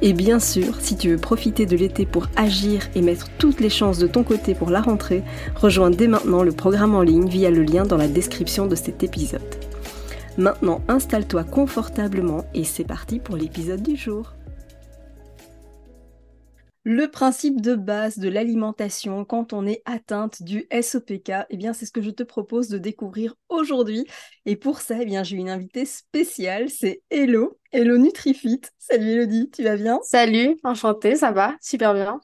Et bien sûr, si tu veux profiter de l'été pour agir et mettre toutes les chances de ton côté pour la rentrée, rejoins dès maintenant le programme en ligne via le lien dans la description de cet épisode. Maintenant, installe-toi confortablement et c'est parti pour l'épisode du jour. Le principe de base de l'alimentation quand on est atteinte du SOPK, eh c'est ce que je te propose de découvrir aujourd'hui. Et pour ça, eh j'ai une invitée spéciale, c'est Hello, Hello Nutrifit. Salut Elodie, tu vas bien? Salut, enchantée, ça va, super bien.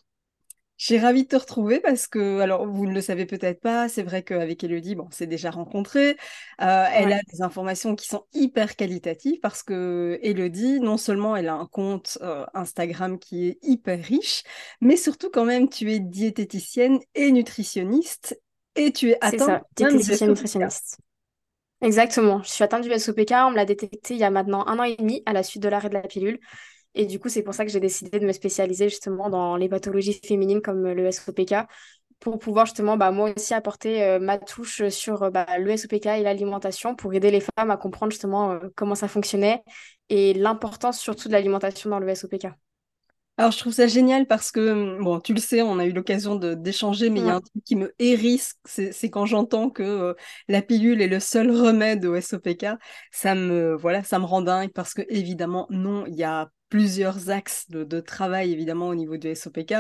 Je suis ravie de te retrouver parce que, alors, vous ne le savez peut-être pas, c'est vrai qu'avec Elodie, bon, on s'est déjà rencontré. Euh, elle a des informations qui sont hyper qualitatives parce que Elodie, non seulement elle a un compte euh, Instagram qui est hyper riche, mais surtout quand même, tu es diététicienne et nutritionniste et tu es atteinte ça, diététicienne nutritionniste. Exactement, je suis atteinte du SOPK, on me l'a détecté il y a maintenant un an et demi à la suite de l'arrêt de la pilule. Et du coup, c'est pour ça que j'ai décidé de me spécialiser justement dans les pathologies féminines comme le SOPK pour pouvoir justement bah, moi aussi apporter euh, ma touche sur euh, bah, le SOPK et l'alimentation pour aider les femmes à comprendre justement euh, comment ça fonctionnait et l'importance surtout de l'alimentation dans le SOPK. Alors, je trouve ça génial parce que, bon, tu le sais, on a eu l'occasion d'échanger, mais il y a un truc qui me hérisse, c'est quand j'entends que la pilule est le seul remède au SOPK. Ça me, voilà, ça me rend dingue parce que, évidemment, non, il y a plusieurs axes de, travail évidemment au niveau du SOPK.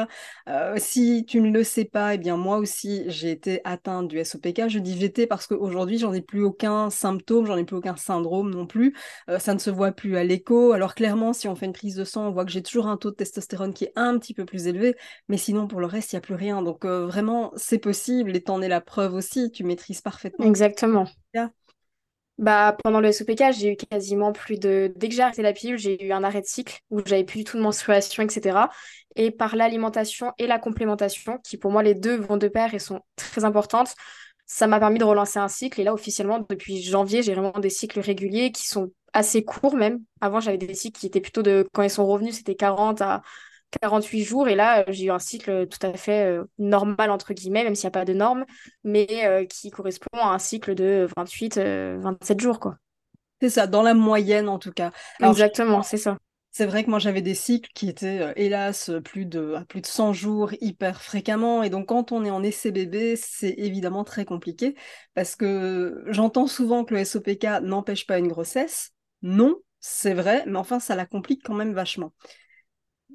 Euh, si tu ne le sais pas, eh bien moi aussi j'ai été atteinte du SOPK. Je dis j'étais parce qu'aujourd'hui j'en ai plus aucun symptôme, j'en ai plus aucun syndrome non plus. Euh, ça ne se voit plus à l'écho. Alors clairement si on fait une prise de sang, on voit que j'ai toujours un taux de testostérone qui est un petit peu plus élevé, mais sinon pour le reste il n'y a plus rien. Donc euh, vraiment c'est possible et t'en es la preuve aussi. Tu maîtrises parfaitement. Exactement. Bah, pendant le SOPK, j'ai eu quasiment plus de. Dès que j'ai arrêté la pilule, j'ai eu un arrêt de cycle où j'avais plus du tout de menstruation, etc. Et par l'alimentation et la complémentation, qui pour moi les deux vont de pair et sont très importantes, ça m'a permis de relancer un cycle. Et là, officiellement, depuis janvier, j'ai vraiment des cycles réguliers qui sont assez courts même. Avant, j'avais des cycles qui étaient plutôt de. Quand ils sont revenus, c'était 40 à 48 jours. Et là, euh, j'ai eu un cycle tout à fait euh, normal, entre guillemets, même s'il n'y a pas de normes, mais euh, qui correspond à un cycle de 28, 27 jours. quoi. C'est ça, dans la moyenne en tout cas. Exactement, c'est ça. C'est vrai que moi j'avais des cycles qui étaient hélas plus de, à plus de 100 jours hyper fréquemment et donc quand on est en essai bébé c'est évidemment très compliqué parce que j'entends souvent que le SOPK n'empêche pas une grossesse. Non, c'est vrai, mais enfin ça la complique quand même vachement.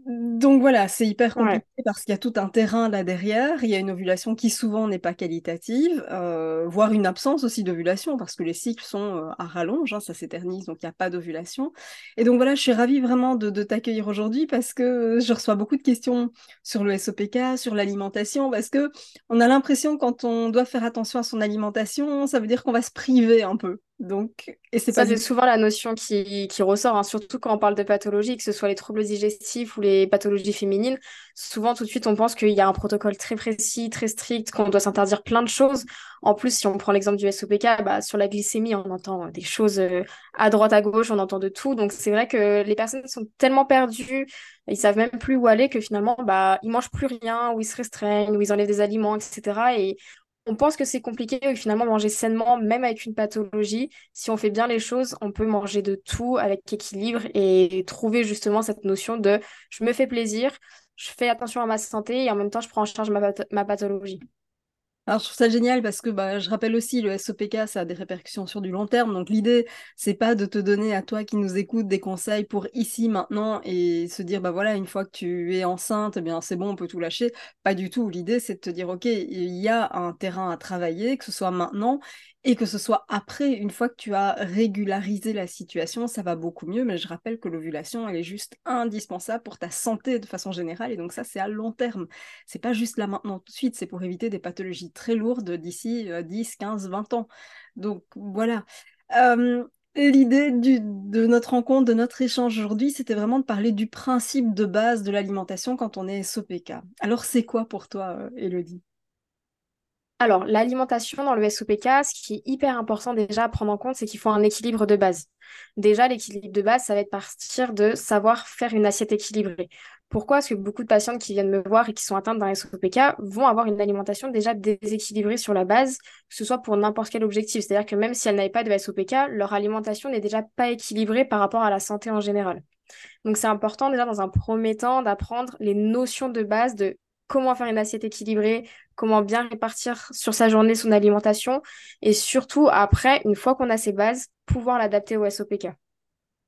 Donc voilà, c'est hyper compliqué parce qu'il y a tout un terrain là derrière. Il y a une ovulation qui souvent n'est pas qualitative, euh, voire une absence aussi d'ovulation parce que les cycles sont euh, à rallonge, hein, ça s'éternise, donc il n'y a pas d'ovulation. Et donc voilà, je suis ravie vraiment de, t'accueillir aujourd'hui parce que je reçois beaucoup de questions sur le SOPK, sur l'alimentation, parce que on a l'impression quand on doit faire attention à son alimentation, ça veut dire qu'on va se priver un peu. Donc, et c'est c'est souvent la notion qui, qui ressort, hein, surtout quand on parle de pathologie, que ce soit les troubles digestifs ou les pathologies féminines. Souvent, tout de suite, on pense qu'il y a un protocole très précis, très strict, qu'on doit s'interdire plein de choses. En plus, si on prend l'exemple du SOPK, bah, sur la glycémie, on entend des choses euh, à droite, à gauche, on entend de tout. Donc, c'est vrai que les personnes sont tellement perdues, ils savent même plus où aller que finalement, bah, ils mangent plus rien, ou ils se restreignent, ou ils enlèvent des aliments, etc. Et on pense que c'est compliqué finalement manger sainement, même avec une pathologie, si on fait bien les choses, on peut manger de tout avec équilibre et trouver justement cette notion de je me fais plaisir, je fais attention à ma santé et en même temps je prends en charge ma, pathologie. Alors, je trouve ça génial parce que bah, je rappelle aussi, le SOPK, ça a des répercussions sur du long terme. Donc, l'idée, c'est pas de te donner à toi qui nous écoute des conseils pour ici, maintenant et se dire, bah voilà, une fois que tu es enceinte, eh bien, c'est bon, on peut tout lâcher. Pas du tout. L'idée, c'est de te dire, OK, il y a un terrain à travailler, que ce soit maintenant et que ce soit après, une fois que tu as régularisé la situation, ça va beaucoup mieux. Mais je rappelle que l'ovulation, elle est juste indispensable pour ta santé de façon générale. Et donc ça, c'est à long terme. C'est pas juste là maintenant tout de suite, c'est pour éviter des pathologies très lourdes d'ici 10, 15, 20 ans. Donc voilà. L'idée de notre rencontre, de notre échange aujourd'hui, c'était vraiment de parler du principe de base de l'alimentation quand on est SOPK. Alors c'est quoi pour toi, Elodie alors, l'alimentation dans le SOPK, ce qui est hyper important déjà à prendre en compte, c'est qu'il faut un équilibre de base. Déjà, l'équilibre de base, ça va être partir de savoir faire une assiette équilibrée. Pourquoi? Parce que beaucoup de patientes qui viennent me voir et qui sont atteintes d'un SOPK vont avoir une alimentation déjà déséquilibrée sur la base, que ce soit pour n'importe quel objectif. C'est-à-dire que même si elles n'avaient pas de SOPK, leur alimentation n'est déjà pas équilibrée par rapport à la santé en général. Donc c'est important déjà dans un premier temps d'apprendre les notions de base de comment faire une assiette équilibrée, comment bien répartir sur sa journée son alimentation et surtout après, une fois qu'on a ces bases, pouvoir l'adapter au SOPK.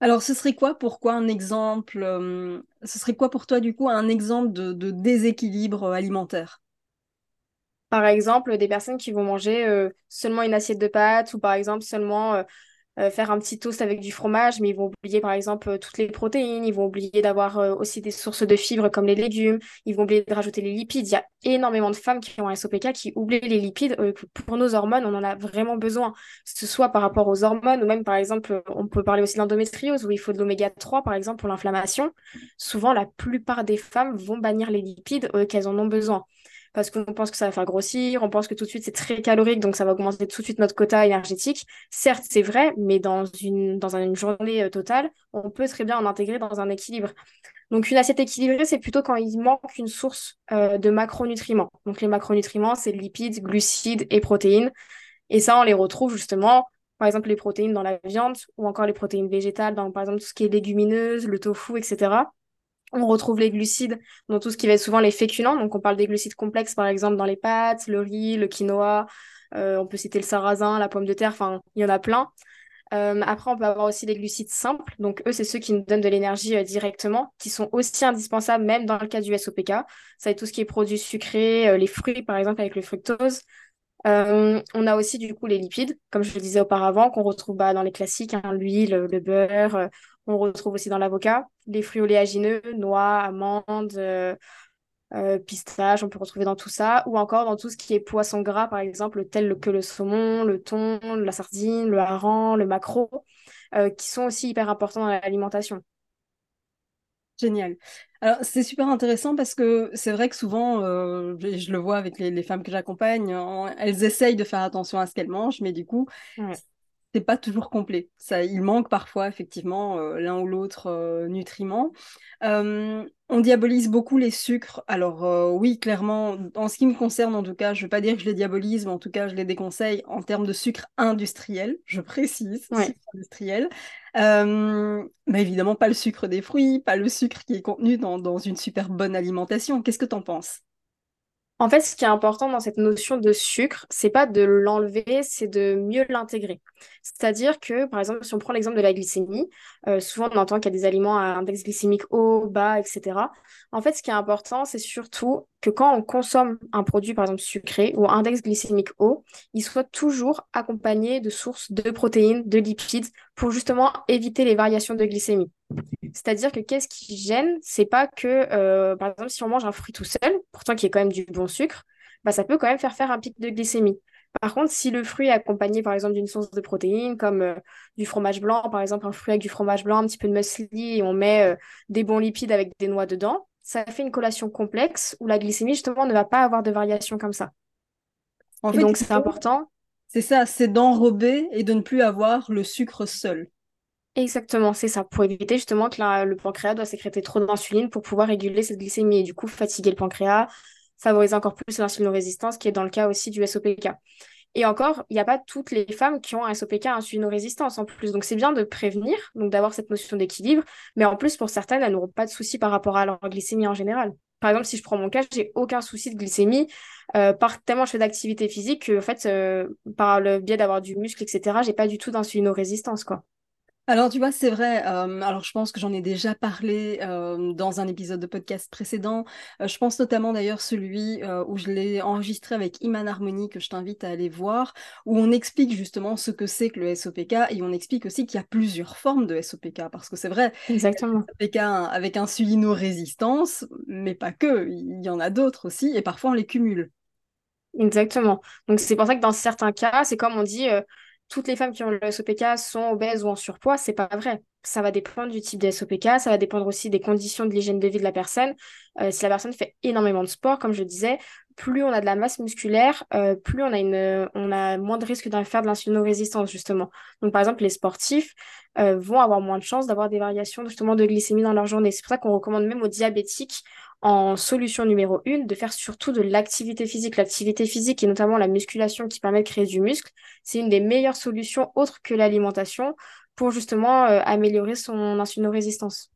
Alors, ce serait quoi pourquoi un exemple euh, Ce serait quoi pour toi du coup un exemple de, déséquilibre alimentaire? Par exemple, des personnes qui vont manger euh, seulement une assiette de pâtes ou par exemple seulement euh, faire un petit toast avec du fromage, mais ils vont oublier par exemple euh, toutes les protéines, ils vont oublier d'avoir euh, aussi des sources de fibres comme les légumes, ils vont oublier de rajouter les lipides. Il y a énormément de femmes qui ont un SOPK qui oublient les lipides. pour nos hormones, on en a vraiment besoin, que ce soit par rapport aux hormones ou même par exemple, on peut parler aussi d'endométriose où il faut de l'oméga 3 par exemple pour l'inflammation. Souvent, la plupart des femmes vont bannir les lipides qu'elles en ont besoin parce qu'on pense que ça va faire grossir, on pense que tout de suite c'est très calorique, donc ça va augmenter tout de suite notre quota énergétique. Certes, c'est vrai, mais dans une, dans une journée euh, totale, on peut très bien en intégrer dans un équilibre. Donc une assiette équilibrée, c'est plutôt quand il manque une source euh, de macronutriments. Donc les macronutriments, c'est lipides, glucides et protéines. Et ça, on les retrouve justement, par exemple, les protéines dans la viande ou encore les protéines végétales, dans par exemple tout ce qui est légumineuse, le tofu, etc. On retrouve les glucides dans tout ce qui va être souvent les féculents. Donc, on parle des glucides complexes, par exemple, dans les pâtes, le riz, le quinoa. Euh, on peut citer le sarrasin, la pomme de terre. Enfin, il y en a plein. Euh, après, on peut avoir aussi les glucides simples. Donc, eux, c'est ceux qui nous donnent de l'énergie euh, directement, qui sont aussi indispensables même dans le cas du SOPK. Ça va être tout ce qui est produits sucrés, les fruits, par exemple, avec le fructose. on a aussi du coup les lipides, comme je le disais auparavant, qu'on retrouve bah, dans les classiques, hein, l'huile, le beurre, on retrouve aussi dans l'avocat les fruits oléagineux, noix, amandes, euh, euh, pistaches, on peut retrouver dans tout ça, ou encore dans tout ce qui est poisson gras, par exemple, tel que le saumon, le thon, la sardine, le hareng, le maquereau, euh, qui sont aussi hyper importants dans l'alimentation. Génial. Alors, c'est super intéressant parce que c'est vrai que souvent, je, le vois avec les, femmes que j'accompagne, elles essayent de faire attention à ce qu'elles mangent, mais du coup, c'est pas toujours complet. Ça, il manque parfois effectivement euh, l'un ou l'autre euh, nutriment. Euh, on diabolise beaucoup les sucres. Alors oui, clairement, en ce qui me concerne en tout cas, je ne veux pas dire que je les diabolise, mais en tout cas, je les déconseille en termes de sucre industriel, je précise, sucre industriel. mais évidemment, pas le sucre des fruits, pas le sucre qui est contenu dans, dans une super bonne alimentation. Qu'est-ce que tu en penses? En fait, ce qui est important dans cette notion de sucre, c'est pas de l'enlever, c'est de mieux l'intégrer. C'est-à-dire que, par exemple, si on prend l'exemple de la glycémie, euh, souvent on entend qu'il y a des aliments à index glycémique haut, bas, etc. En fait, ce qui est important, c'est surtout que quand on consomme un produit, par exemple sucré ou index glycémique haut, il soit toujours accompagné de sources de protéines, de lipides, pour justement éviter les variations de glycémie. C'est-à-dire que qu'est-ce qui gêne? C'est pas que, euh, par exemple, si on mange un fruit tout seul, pourtant qui est quand même du bon sucre, bah, ça peut quand même faire faire un pic de glycémie. Par contre, si le fruit est accompagné, par exemple, d'une source de protéines, comme euh, du fromage blanc, par exemple, un fruit avec du fromage blanc, un petit peu de muesli, et on met euh, des bons lipides avec des noix dedans, ça fait une collation complexe où la glycémie, justement, ne va pas avoir de variation comme ça. En fait, donc, c'est important. C'est ça, c'est d'enrober et de ne plus avoir le sucre seul. Exactement, c'est ça, pour éviter justement que le pancréas doit sécréter trop d'insuline pour pouvoir réguler cette glycémie et du coup fatiguer le pancréas, favoriser encore plus l'insulino-résistance, qui est dans le cas aussi du SOPK. Et encore, il n'y a pas toutes les femmes qui ont un SOPK insulino-résistance en plus. Donc c'est bien de prévenir, donc d'avoir cette notion d'équilibre, mais en plus pour certaines, elles n'auront pas de soucis par rapport à leur glycémie en général. par exemple, si je prends mon cas, j'ai aucun souci de glycémie. Euh, par tellement je fais d'activité physique que, en fait, euh, par le biais d'avoir du muscle, etc., j'ai pas du tout d'insulino-résistance, quoi. Alors, tu vois, c'est vrai. Euh, alors, je pense que j'en ai déjà parlé euh, dans un épisode de podcast précédent. Euh, je pense notamment d'ailleurs celui où je l'ai enregistré avec Iman Harmony, que je t'invite à aller voir, où on explique justement ce que c'est que le SOPK et on explique aussi qu'il y a plusieurs formes de SOPK, parce que c'est vrai, Exactement. SOPK avec insulino-résistance, mais pas que, il y en a d'autres aussi, et parfois on les cumule. Exactement. Donc, c'est pour ça que dans certains cas, c'est comme on dit toutes les femmes qui ont le SOPK sont obèses ou en surpoids, c'est pas vrai. Ça va dépendre du type de SOPK, ça va dépendre aussi des conditions de l'hygiène de vie de la personne. Euh, si la personne fait énormément de sport, comme je disais, plus on a de la masse musculaire, euh, plus on a, une, on a moins de risque d'en faire de l'insulino-résistance, justement. Donc, par exemple, les sportifs euh, vont avoir moins de chances d'avoir des variations justement de glycémie dans leur journée. C'est pour ça qu'on recommande même aux diabétiques en solution numéro une, de faire surtout de l'activité physique. L'activité physique et notamment la musculation qui permet de créer du muscle, c'est une des meilleures solutions autres que l'alimentation pour justement euh, améliorer son insulino-résistance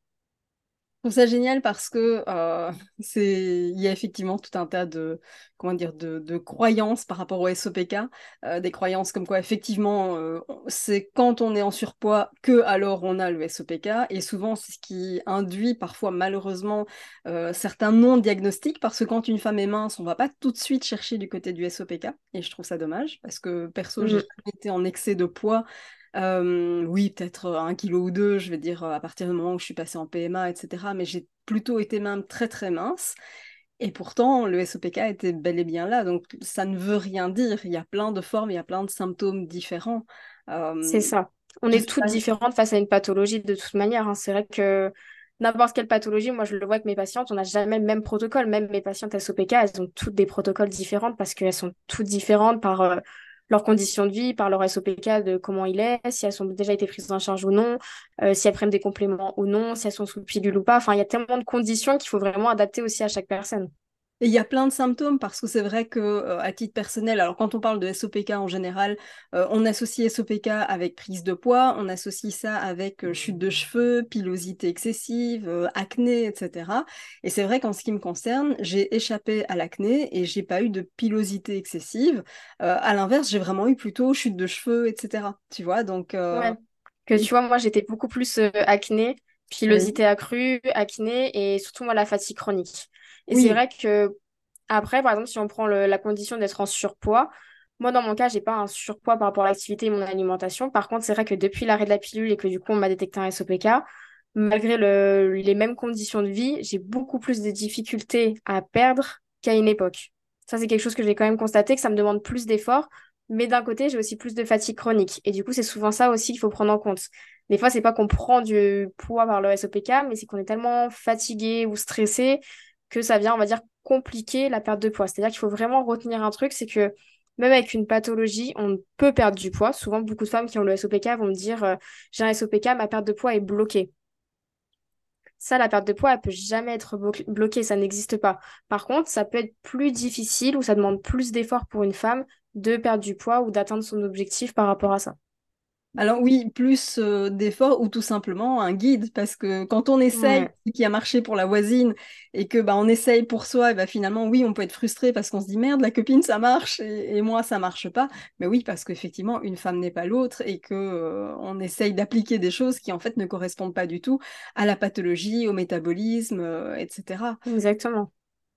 trouve ça génial parce que euh, c'est il y a effectivement tout un tas de comment dire de, croyances par rapport au SOPK, euh, des croyances comme quoi effectivement euh, c'est quand on est en surpoids que alors on a le SOPK et souvent c'est ce qui induit parfois malheureusement certains non diagnostics parce que quand une femme est mince on va pas tout de suite chercher du côté du SOPK et je trouve ça dommage parce que perso j'ai mmh. jamais été en excès de poids oui, peut-être un kilo ou deux, je vais dire, à partir du moment où je suis passée en PMA, etc. Mais j'ai plutôt été même très très mince. Et pourtant, le SOPK était bel et bien là. Donc, ça ne veut rien dire. Il y a plein de formes, il y a plein de symptômes différents. C'est ça. On est toutes différentes face à une pathologie de toute manière. Hein. C'est vrai que n'importe quelle pathologie, moi je le vois avec mes patientes, on n'a jamais le même protocole. Même mes patientes SOPK, elles ont toutes des protocoles différents parce qu'elles sont toutes différentes par leurs conditions de vie, par leur SOPK de comment il est, si elles ont déjà été prises en charge ou non, euh, si elles prennent des compléments ou non, si elles sont sous pilule ou pas. Enfin, il y a tellement de conditions qu'il faut vraiment adapter aussi à chaque personne. Et il y a plein de symptômes parce que c'est vrai que euh, à titre personnel, alors quand on parle de SOPK en général, euh, on associe SOPK avec prise de poids, on associe ça avec euh, chute de cheveux, pilosité excessive, acné, etc. Et c'est vrai qu'en ce qui me concerne, j'ai échappé à l'acné et j'ai pas eu de pilosité excessive. à l'inverse, j'ai vraiment eu plutôt chute de cheveux, etc. Tu vois, donc. Ouais. Que tu vois, moi j'étais beaucoup plus acné, pilosité accrue, acné et surtout moi la fatigue chronique. Et c'est vrai que, après, par exemple, si on prend la condition d'être en surpoids, moi, dans mon cas, j'ai pas un surpoids par rapport à l'activité et mon alimentation. Par contre, c'est vrai que depuis l'arrêt de la pilule et que du coup, on m'a détecté un SOPK, malgré les mêmes conditions de vie, j'ai beaucoup plus de difficultés à perdre qu'à une époque. Ça, c'est quelque chose que j'ai quand même constaté, que ça me demande plus d'efforts. Mais d'un côté, j'ai aussi plus de fatigue chronique. Et du coup, c'est souvent ça aussi qu'il faut prendre en compte. Des fois, c'est pas qu'on prend du poids par le SOPK, mais c'est qu'on est tellement fatigué ou stressé que ça vient, on va dire, compliquer la perte de poids. C'est-à-dire qu'il faut vraiment retenir un truc, c'est que même avec une pathologie, on peut perdre du poids. Souvent, beaucoup de femmes qui ont le SOPK vont me dire euh, j'ai un SOPK, ma perte de poids est bloquée. Ça, la perte de poids, elle peut jamais être bloquée, ça n'existe pas. Par contre, ça peut être plus difficile ou ça demande plus d'efforts pour une femme de perdre du poids ou d'atteindre son objectif par rapport à ça. Alors oui, plus euh, d'efforts ou tout simplement un guide, parce que quand on essaye ce qui a marché pour la voisine et que bah, on essaye pour soi, et bah, finalement oui, on peut être frustré parce qu'on se dit merde, la copine ça marche et, moi ça marche pas. Mais oui, parce qu'effectivement une femme n'est pas l'autre et que euh, on essaye d'appliquer des choses qui en fait ne correspondent pas du tout à la pathologie, au métabolisme, euh, etc. Exactement.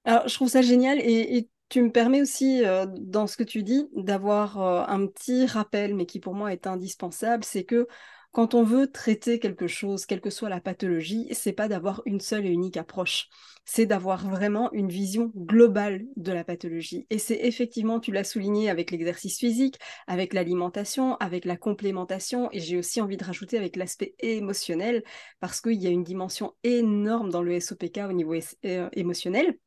Alors je trouve ça génial et, et tu me permets aussi, euh, dans ce que tu dis, d'avoir euh, un petit rappel, mais qui pour moi est indispensable, c'est que quand on veut traiter quelque chose, quelle que soit la pathologie, c'est pas d'avoir une seule et unique approche, c'est d'avoir vraiment une vision globale de la pathologie. Et c'est effectivement, tu l'as souligné avec l'exercice physique, avec l'alimentation, avec la complémentation, et j'ai aussi envie de rajouter avec l'aspect émotionnel, parce qu'il y a une dimension énorme dans le SOPK au niveau euh, émotionnel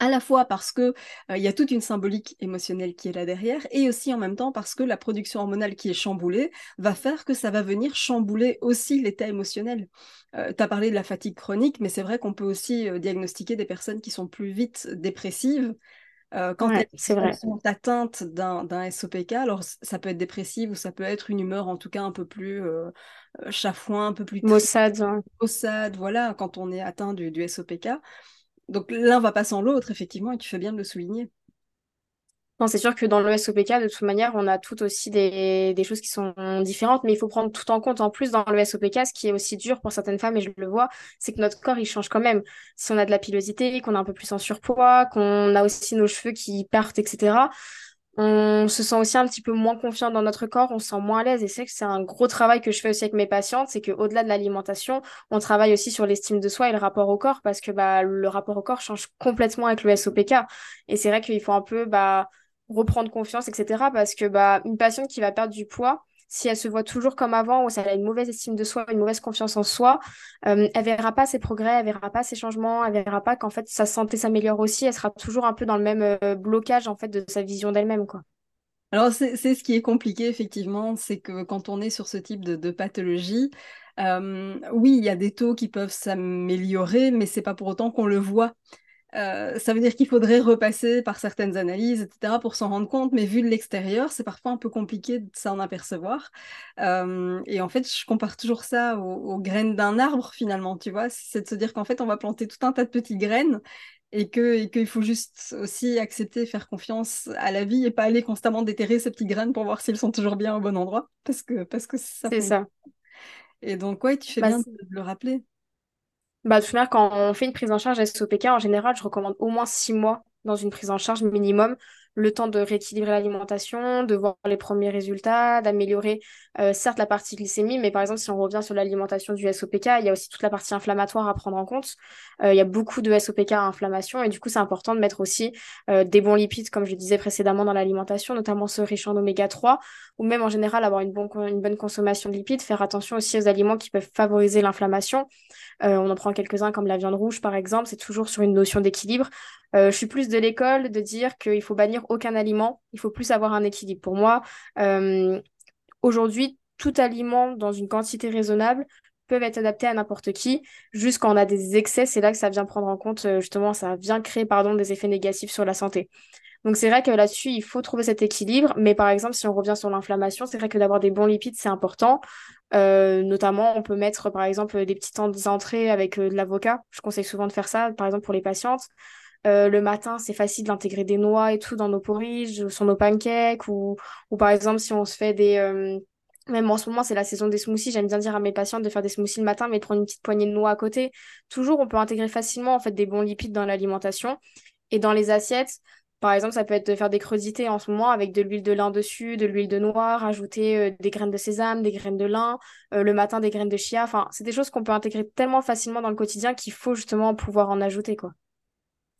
à la fois parce que euh, il y a toute une symbolique émotionnelle qui est là derrière, et aussi en même temps parce que la production hormonale qui est chamboulée va faire que ça va venir chambouler aussi l'état émotionnel. Euh, tu as parlé de la fatigue chronique, mais c'est vrai qu'on peut aussi euh, diagnostiquer des personnes qui sont plus vite dépressives. quand elles sont atteintes d'un SOPK, alors ça peut être dépressive ou ça peut être une humeur en tout cas un peu plus chafouin, un peu plus maussade. Maussade, voilà, quand on est atteint du, du SOPK. Donc l'un va pas sans l'autre, effectivement, et tu fais bien de le souligner. Non, c'est sûr que dans le SOPK, de toute manière, on a tout aussi des, des, choses qui sont différentes, mais il faut prendre tout en compte. En plus, dans le SOPK, ce qui est aussi dur pour certaines femmes, et je le vois, c'est que notre corps, il change quand même. Si on a de la pilosité, qu'on est un peu plus en surpoids, qu'on a aussi nos cheveux qui partent, etc., on se sent aussi un petit peu moins confiant dans notre corps, on se sent moins à l'aise. Et c'est que c'est un gros travail que je fais aussi avec mes patientes, c'est qu'au-delà de l'alimentation, on travaille aussi sur l'estime de soi et le rapport au corps, parce que bah, le rapport au corps change complètement avec le SOPK. Et c'est vrai qu'il faut un peu... Bah, reprendre confiance, etc. Parce que bah, une patiente qui va perdre du poids, si elle se voit toujours comme avant ou si elle a une mauvaise estime de soi, une mauvaise confiance en soi, euh, elle verra pas ses progrès, elle verra pas ses changements, elle verra pas qu'en fait sa santé s'améliore aussi, elle sera toujours un peu dans le même euh, blocage en fait de sa vision d'elle-même quoi. Alors c'est ce qui est compliqué effectivement, c'est que quand on est sur ce type de, pathologie, euh, oui, il y a des taux qui peuvent s'améliorer, mais c'est pas pour autant qu'on le voit. Euh, ça veut dire qu'il faudrait repasser par certaines analyses, etc., pour s'en rendre compte, mais vu de l'extérieur, c'est parfois un peu compliqué de s'en apercevoir. Euh, et en fait, je compare toujours ça aux, graines d'un arbre, finalement, tu vois, c'est de se dire qu'en fait, on va planter tout un tas de petites graines et qu'il que faut juste aussi accepter, faire confiance à la vie et pas aller constamment déterrer ces petites graines pour voir s'ils sont toujours bien au bon endroit, parce que, parce que ça C'est ça. Et donc, ouais, tu fais bah, bien de le rappeler. Bah, de toute manière, quand on fait une prise en charge SOPK, en général, je recommande au moins six mois dans une prise en charge minimum le temps de rééquilibrer l'alimentation, de voir les premiers résultats, d'améliorer euh, certes la partie glycémie, mais par exemple si on revient sur l'alimentation du SOPK, il y a aussi toute la partie inflammatoire à prendre en compte. Euh, il y a beaucoup de SOPK à inflammation et du coup c'est important de mettre aussi euh, des bons lipides, comme je disais précédemment dans l'alimentation, notamment ceux riches en oméga 3, ou même en général avoir une, une bonne consommation de lipides, faire attention aussi aux aliments qui peuvent favoriser l'inflammation. on en prend quelques-uns comme la viande rouge par exemple, c'est toujours sur une notion d'équilibre. Je suis plus de l'école de dire qu'il faut bannir aucun aliment, il faut plus avoir un équilibre. Pour moi, euh, aujourd'hui, tout aliment dans une quantité raisonnable peut être adapté à n'importe qui. Juste quand on a des excès, c'est là que ça vient prendre en compte, euh, justement, ça vient créer pardon, des effets négatifs sur la santé. Donc c'est vrai que là-dessus, il faut trouver cet équilibre. Mais par exemple, si on revient sur l'inflammation, c'est vrai que d'avoir des bons lipides, c'est important. Euh, notamment, on peut mettre par exemple des petites entrées avec de l'avocat. Je conseille souvent de faire ça, par exemple pour les patientes. Euh, le matin, c'est facile d'intégrer des noix et tout dans nos porridge, sur nos pancakes, ou, ou par exemple, si on se fait des... Euh, même en ce moment, c'est la saison des smoothies. J'aime bien dire à mes patientes de faire des smoothies le matin, mais de prendre une petite poignée de noix à côté. Toujours, on peut intégrer facilement en fait des bons lipides dans l'alimentation. Et dans les assiettes, par exemple, ça peut être de faire des crudités en ce moment avec de l'huile de lin dessus, de l'huile de noix, rajouter euh, des graines de sésame, des graines de lin, le matin des graines de chia. Enfin, c'est des choses qu'on peut intégrer tellement facilement dans le quotidien qu'il faut justement pouvoir en ajouter, quoi.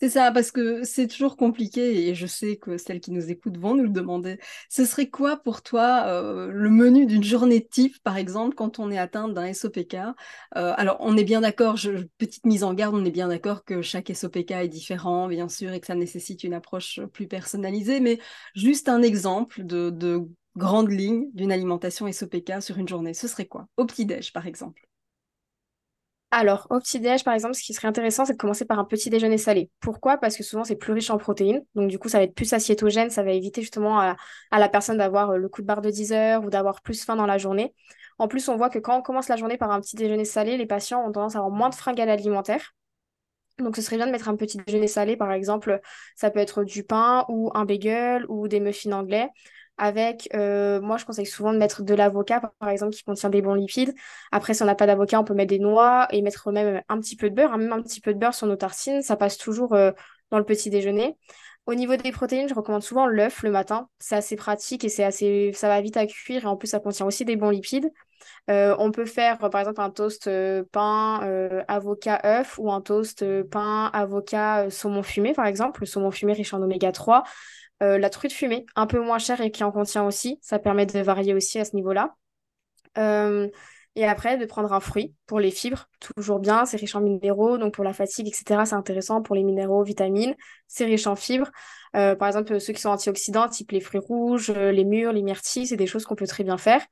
C'est ça, parce que c'est toujours compliqué et je sais que celles qui nous écoutent vont nous le demander. Ce serait quoi pour toi euh, le menu d'une journée type, par exemple, quand on est atteinte d'un SOPK euh, Alors, on est bien d'accord, petite mise en garde, on est bien d'accord que chaque SOPK est différent, bien sûr, et que ça nécessite une approche plus personnalisée, mais juste un exemple de, de grande ligne d'une alimentation SOPK sur une journée, ce serait quoi? Au petit-déj, par exemple alors, au petit-déj, par exemple, ce qui serait intéressant, c'est de commencer par un petit déjeuner salé. Pourquoi? Parce que souvent, c'est plus riche en protéines. Donc, du coup, ça va être plus assiétogène. Ça va éviter justement à, la personne d'avoir euh, le coup de barre de 10 heures ou d'avoir plus faim dans la journée. En plus, on voit que quand on commence la journée par un petit déjeuner salé, les patients ont tendance à avoir moins de fringales alimentaires. Donc, ce serait bien de mettre un petit déjeuner salé, par exemple, ça peut être du pain ou un bagel ou des muffins anglais avec, euh, moi je conseille souvent de mettre de l'avocat par exemple qui contient des bons lipides. Après si on n'a pas d'avocat on peut mettre des noix et mettre même un petit peu de beurre, hein, même un petit peu de beurre sur nos tartines, ça passe toujours euh, dans le petit déjeuner. Au niveau des protéines, je recommande souvent l'œuf le matin. C'est assez pratique et c'est assez, ça va vite à cuire et en plus ça contient aussi des bons lipides. Euh, on peut faire par exemple un toast pain, avocat, œuf ou un toast pain, avocat, saumon fumé par exemple. Le saumon fumé riche en oméga 3. Euh, la truite fumée, un peu moins chère et qui en contient aussi. Ça permet de varier aussi à ce niveau-là. Euh, et après, de prendre un fruit pour les fibres, toujours bien, c'est riche en minéraux, donc pour la fatigue, etc., c'est intéressant pour les minéraux, vitamines, c'est riche en fibres. Euh, par exemple, ceux qui sont antioxydants, type les fruits rouges, les mûres, les myrtilles, c'est des choses qu'on peut très bien faire.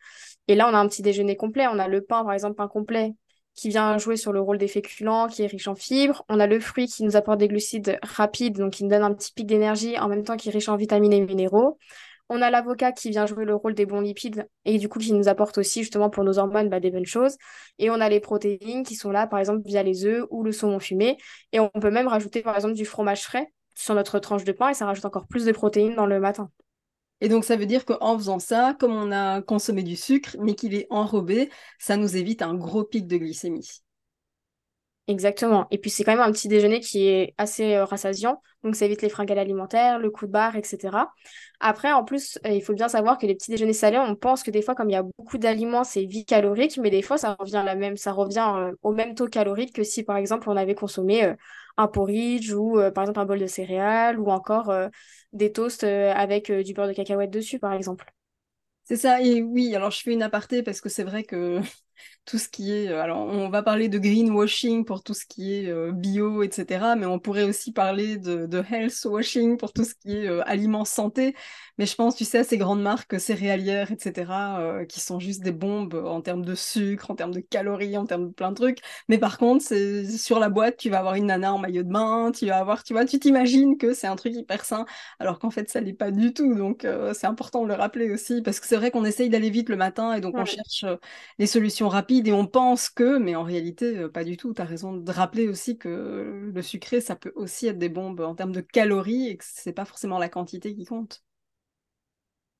Et là, on a un petit déjeuner complet. On a le pain, par exemple, pain complet, qui vient jouer sur le rôle des féculents, qui est riche en fibres. On a le fruit qui nous apporte des glucides rapides, donc qui nous donne un petit pic d'énergie, en même temps qui est riche en vitamines et minéraux. On a l'avocat qui vient jouer le rôle des bons lipides et du coup qui nous apporte aussi justement pour nos hormones bah, des bonnes choses. Et on a les protéines qui sont là par exemple via les œufs ou le saumon fumé. Et on peut même rajouter par exemple du fromage frais sur notre tranche de pain et ça rajoute encore plus de protéines dans le matin. Et donc, ça veut dire qu'en faisant ça, comme on a consommé du sucre, mais qu'il est enrobé, ça nous évite un gros pic de glycémie. Exactement. Et puis, c'est quand même un petit déjeuner qui est assez euh, rassasiant. Donc, ça évite les fringales alimentaires, le coup de barre, etc. Après, en plus, euh, il faut bien savoir que les petits déjeuners salés, on pense que des fois, comme il y a beaucoup d'aliments, c'est vite calorique, mais des fois, ça revient, la même, ça revient euh, au même taux calorique que si, par exemple, on avait consommé un porridge ou, par exemple, un bol de céréales ou encore des toasts avec du beurre de cacahuète dessus, par exemple. C'est ça, et oui, alors je fais une aparté parce que c'est vrai que tout ce qui est. Euh, alors, on va parler de greenwashing pour tout ce qui est euh, bio, etc. Mais on pourrait aussi parler de, de health washing pour tout ce qui est euh, aliments santé. Mais je pense, tu sais, à ces grandes marques céréalières, etc., qui sont juste des bombes en termes de sucre, en termes de calories, en termes de plein de trucs. Mais par contre, c'est sur la boîte, tu vas avoir une nana en maillot de bain, tu vas avoir, tu vois, tu t'imagines que c'est un truc hyper sain, alors qu'en fait, ça l'est pas du tout. Donc, c'est important de le rappeler aussi, parce que c'est vrai qu'on essaye d'aller vite le matin et donc on cherche les solutions rapides et on pense que, mais en réalité, euh, pas du tout. Tu as raison de rappeler aussi que le sucré, ça peut aussi être des bombes en termes de calories et que c'est pas forcément la quantité qui compte.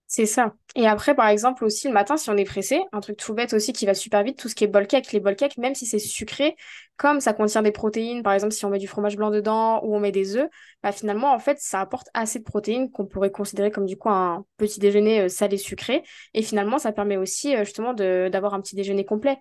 C'est ça. Et après, par exemple, aussi le matin, si on est pressé, un truc tout bête aussi qui va super vite, tout ce qui est bol cake. Les bol cake, même si c'est sucré, comme ça contient des protéines, par exemple, si on met du fromage blanc dedans ou on met des œufs, bah, finalement, en fait, ça apporte assez de protéines qu'on pourrait considérer comme du coup un petit déjeuner euh, salé sucré. Et finalement, ça permet aussi euh, justement d'avoir un petit déjeuner complet.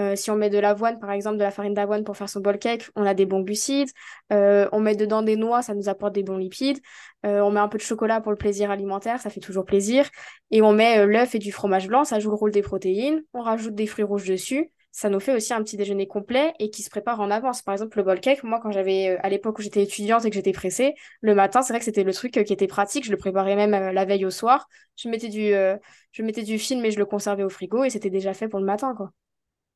Euh, si on met de l'avoine, par exemple, de la farine d'avoine pour faire son bol cake, on a des bons glucides. Euh, on met dedans des noix, ça nous apporte des bons lipides. Euh, on met un peu de chocolat pour le plaisir alimentaire, ça fait toujours plaisir. Et on met l'œuf et du fromage blanc, ça joue le rôle des protéines. On rajoute des fruits rouges dessus. Ça nous fait aussi un petit déjeuner complet et qui se prépare en avance. Par exemple, le bol cake, moi, quand j'avais, à l'époque où j'étais étudiante et que j'étais pressée, le matin, c'est vrai que c'était le truc qui était pratique. Je le préparais même la veille au soir. Je mettais du, je mettais film et je le conservais au frigo et c'était déjà fait pour le matin, quoi.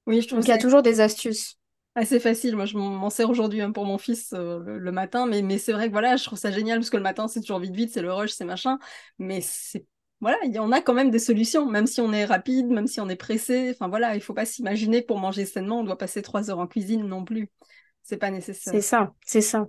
Oui, je trouve Donc il y a toujours des astuces. Assez facile. Moi, je m'en sers aujourd'hui hein, pour mon fils euh, le, matin, mais, mais c'est vrai que voilà, je trouve ça génial parce que le matin, c'est toujours vite, vite, c'est le rush, c'est machin. Mais c'est voilà, il y en a quand même des solutions, même si on est rapide, même si on est pressé. Enfin voilà, il faut pas s'imaginer pour manger sainement, on doit passer trois heures en cuisine non plus. C'est pas nécessaire. C'est ça, c'est ça.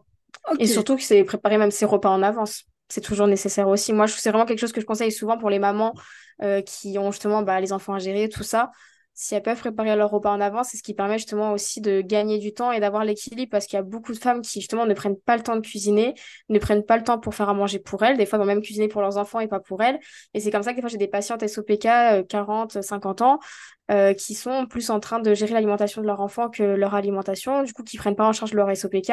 Et surtout que c'est préparer même ses repas en avance. C'est toujours nécessaire aussi. Moi, c'est vraiment quelque chose que je conseille souvent pour les mamans euh, qui ont justement bah, les enfants à gérer, tout ça si elles peuvent préparer leur repas en avance, c'est ce qui permet justement aussi de gagner du temps et d'avoir l'équilibre parce qu'il y a beaucoup de femmes qui justement ne prennent pas le temps de cuisiner, ne prennent pas le temps pour faire à manger pour elles, des fois vont même cuisiner pour leurs enfants et pas pour elles. Et c'est comme ça que des fois j'ai des patientes SOPK 40, 50 ans euh, qui sont plus en train de gérer l'alimentation de leur enfant que leur alimentation, du coup qui prennent pas en charge leur SOPK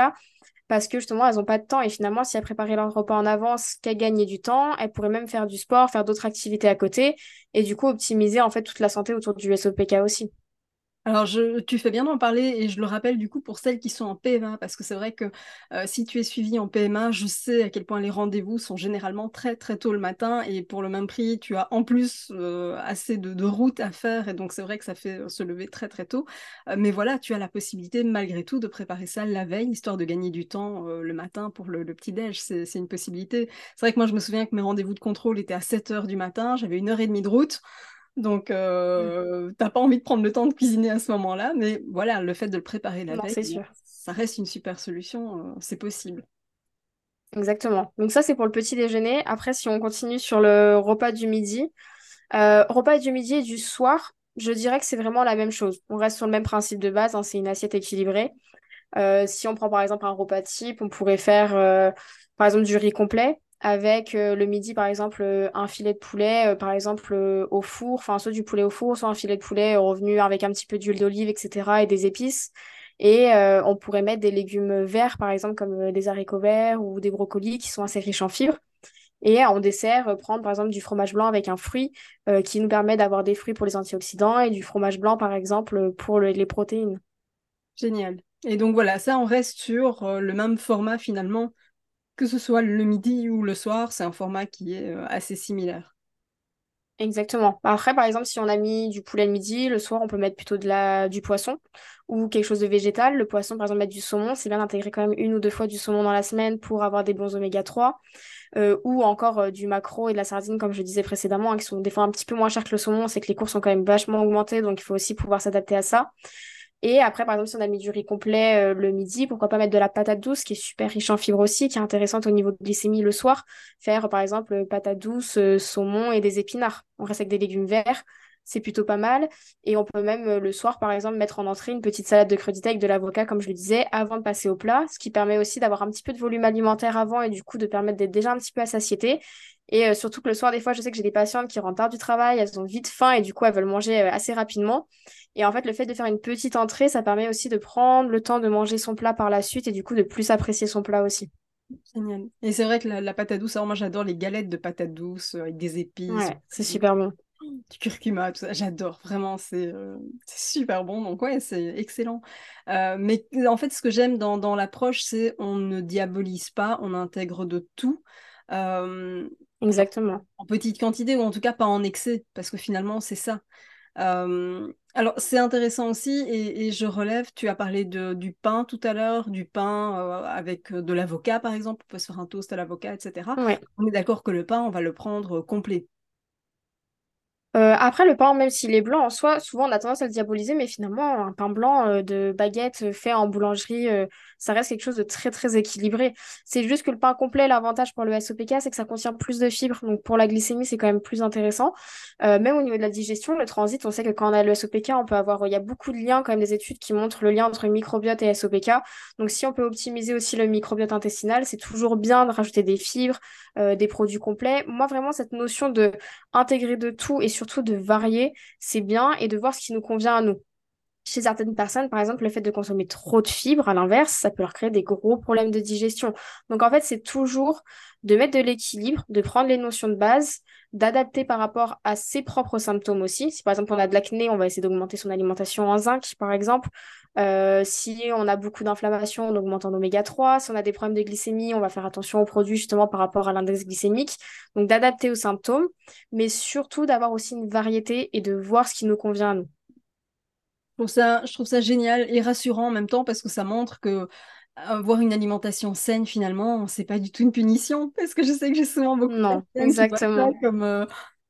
parce que justement, elles n'ont pas de temps. Et finalement, si elles préparaient leur repas en avance, qu'elles gagnaient du temps, elles pourraient même faire du sport, faire d'autres activités à côté, et du coup optimiser en fait toute la santé autour du SOPK aussi. Alors, je, tu fais bien d'en parler et je le rappelle du coup pour celles qui sont en PMA, parce que c'est vrai que euh, si tu es suivi en PMA, je sais à quel point les rendez-vous sont généralement très très tôt le matin et pour le même prix, tu as en plus euh, assez de, route à faire et donc c'est vrai que ça fait se lever très très tôt. Euh, mais voilà, tu as la possibilité malgré tout de préparer ça la veille, histoire de gagner du temps le matin pour le, le petit-déj, c'est une possibilité. C'est vrai que moi je me souviens que mes rendez-vous de contrôle étaient à 7 heures du matin, j'avais une heure et demie de route. Donc, euh, t'as pas envie de prendre le temps de cuisiner à ce moment-là, mais voilà, le fait de le préparer la veille, ça reste une super solution, euh, c'est possible. Exactement. Donc ça, c'est pour le petit déjeuner. Après, si on continue sur le repas du midi, euh, repas du midi et du soir, je dirais que c'est vraiment la même chose. On reste sur le même principe de base, hein, c'est une assiette équilibrée. Si on prend par exemple un repas type, on pourrait faire par exemple du riz complet avec euh, le midi, par exemple, euh, un filet de poulet, euh, par exemple, au four, enfin, soit du poulet au four, soit un filet de poulet revenu avec un petit peu d'huile d'olive, etc., et des épices. Et on pourrait mettre des légumes verts, par exemple, comme des haricots verts ou des brocolis qui sont assez riches en fibres. Et en dessert, prendre par exemple du fromage blanc avec un fruit qui nous permet d'avoir des fruits pour les antioxydants et du fromage blanc, par exemple, pour les protéines. Génial. Et donc voilà, ça, on reste sur le même format finalement que ce soit le midi ou le soir, c'est un format qui est euh, assez similaire. Exactement. Après, par exemple, si on a mis du poulet le midi, le soir, on peut mettre plutôt de la... du poisson ou quelque chose de végétal. Le poisson, par exemple, mettre du saumon, c'est bien d'intégrer quand même une ou deux fois du saumon dans la semaine pour avoir des bons oméga 3. Euh, ou encore euh, du maquereau et de la sardine, comme je disais précédemment, hein, qui sont des fois un petit peu moins chers que le saumon. C'est que les cours sont quand même vachement augmentés, donc il faut aussi pouvoir s'adapter à ça. Et après, par exemple, si on a mis du riz complet euh, le midi, pourquoi pas mettre de la patate douce, qui est super riche en fibres aussi, qui est intéressante au niveau de glycémie le soir. Faire, par exemple, patate douce, saumon et des épinards. On reste avec des légumes verts c'est plutôt pas mal. Et on peut même le soir, par exemple, mettre en entrée une petite salade de crudité avec de l'avocat, comme je le disais, avant de passer au plat, ce qui permet aussi d'avoir un petit peu de volume alimentaire avant et du coup de permettre d'être déjà un petit peu à satiété. Et euh, surtout que le soir, des fois, je sais que j'ai des patientes qui rentrent tard du travail, elles ont vite faim et du coup, elles veulent manger euh, assez rapidement. Et en fait, le fait de faire une petite entrée, ça permet aussi de prendre le temps de manger son plat par la suite et du coup de plus apprécier son plat aussi. Génial. Et c'est vrai que la, patate douce, moi j'adore les galettes de patate douce euh, avec des épices. Ouais, c'est super bon du curcuma, tout ça. J'adore, vraiment, euh, c'est super bon. Donc, ouais, c'est excellent. Euh, mais en fait, ce que j'aime dans, dans l'approche, c'est on ne diabolise pas, on intègre de tout. Euh, Exactement. En petite quantité, ou en tout cas pas en excès, parce que finalement, c'est ça. alors, c'est intéressant aussi, et, et, je relève, tu as parlé de, du pain tout à l'heure, du pain avec de l'avocat, par exemple, on peut se faire un toast à l'avocat, etc. On est d'accord que le pain, on va le prendre complet. Euh, après, le pain, même s'il est blanc en soi, souvent on a tendance à le diaboliser, mais finalement, un pain blanc euh, de baguette fait en boulangerie, euh, ça reste quelque chose de très très équilibré. C'est juste que le pain complet, l'avantage pour le SOPK, c'est que ça contient plus de fibres. Donc pour la glycémie, c'est quand même plus intéressant. même au niveau de la digestion, le transit, on sait que quand on a le SOPK, on peut avoir, il y a beaucoup de liens, quand même des études qui montrent le lien entre microbiote et SOPK. Donc si on peut optimiser aussi le microbiote intestinal, c'est toujours bien de rajouter des fibres, des produits complets. Moi, vraiment, cette notion de intégrer de tout et surtout de varier, c'est bien et de voir ce qui nous convient à nous. Chez certaines personnes, par exemple, le fait de consommer trop de fibres, à l'inverse, ça peut leur créer des gros problèmes de digestion. Donc en fait, c'est toujours de mettre de l'équilibre, de prendre les notions de base, d'adapter par rapport à ses propres symptômes aussi. Si par exemple on a de l'acné, on va essayer d'augmenter son alimentation en zinc, par exemple. Euh, si on a beaucoup d'inflammation, on augmente en oméga 3. Si on a des problèmes de glycémie, on va faire attention aux produits justement par rapport à l'index glycémique. Donc d'adapter aux symptômes, mais surtout d'avoir aussi une variété et de voir ce qui nous convient à nous. Je trouve ça, je trouve ça génial et rassurant en même temps parce que ça montre que avoir une alimentation saine finalement, c'est pas du tout une punition parce que je sais que j'ai souvent beaucoup non, exactement comme euh,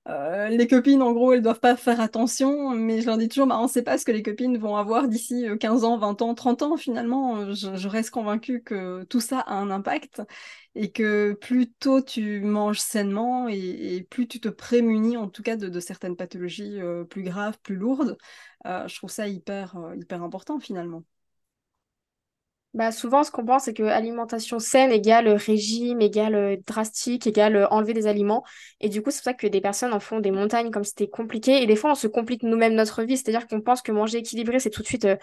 euh, les copines, en gros, elles doivent pas faire attention, mais je leur dis toujours, bah, on ne sait pas ce que les copines vont avoir d'ici 15 euh, ans, 20 ans, 30 ans. Finalement, je, reste convaincue que tout ça a un impact et que plus tôt tu manges sainement et, plus tu te prémunis, en tout cas, de, certaines pathologies euh, plus graves, plus lourdes. je trouve ça hyper, hyper important finalement. Bah souvent, ce qu'on pense, c'est que alimentation saine égale régime, égale euh, drastique, égale euh, enlever des aliments. Et du coup, c'est pour ça que des personnes en font des montagnes comme c'était compliqué. Et des fois, on se complique nous-mêmes notre vie. C'est-à-dire qu'on pense que manger équilibré, c'est tout de suite euh,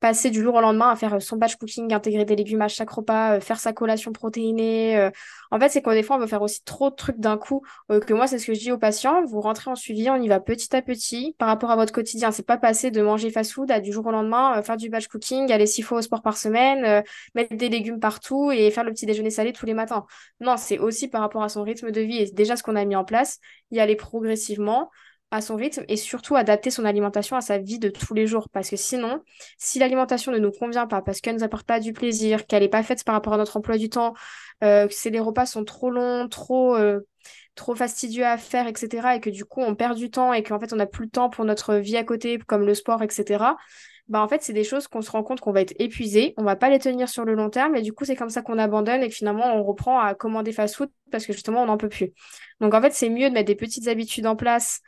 passer du jour au lendemain à faire euh, son batch cooking, intégrer des légumes à chaque repas, euh, faire sa collation protéinée. Euh. En fait, c'est qu'on des fois, on veut faire aussi trop de trucs d'un coup. que moi, c'est ce que je dis aux patients. Vous rentrez en suivi, on y va petit à petit par rapport à votre quotidien. C'est pas passer de manger fast-food à du jour au lendemain, faire du batch cooking, aller six fois au sport par semaine, mettre des légumes partout et faire le petit déjeuner salé tous les matins. Non, c'est aussi par rapport à son rythme de vie et déjà ce qu'on a mis en place, y aller progressivement à son rythme et surtout adapter son alimentation à sa vie de tous les jours. Parce que sinon, si l'alimentation ne nous convient pas, parce qu'elle ne nous apporte pas du plaisir, qu'elle n'est pas faite par rapport à notre emploi du temps, euh, que les repas sont trop longs, trop, euh, trop fastidieux à faire, etc., et que du coup on perd du temps et qu'en fait on n'a plus le temps pour notre vie à côté, comme le sport, etc., bah en fait, c'est des choses qu'on se rend compte qu'on va être épuisé, on va pas les tenir sur le long terme, et du coup, c'est comme ça qu'on abandonne et finalement, on reprend à commander fast-food parce que justement, on n'en peut plus. Donc, en fait, c'est mieux de mettre des petites habitudes en place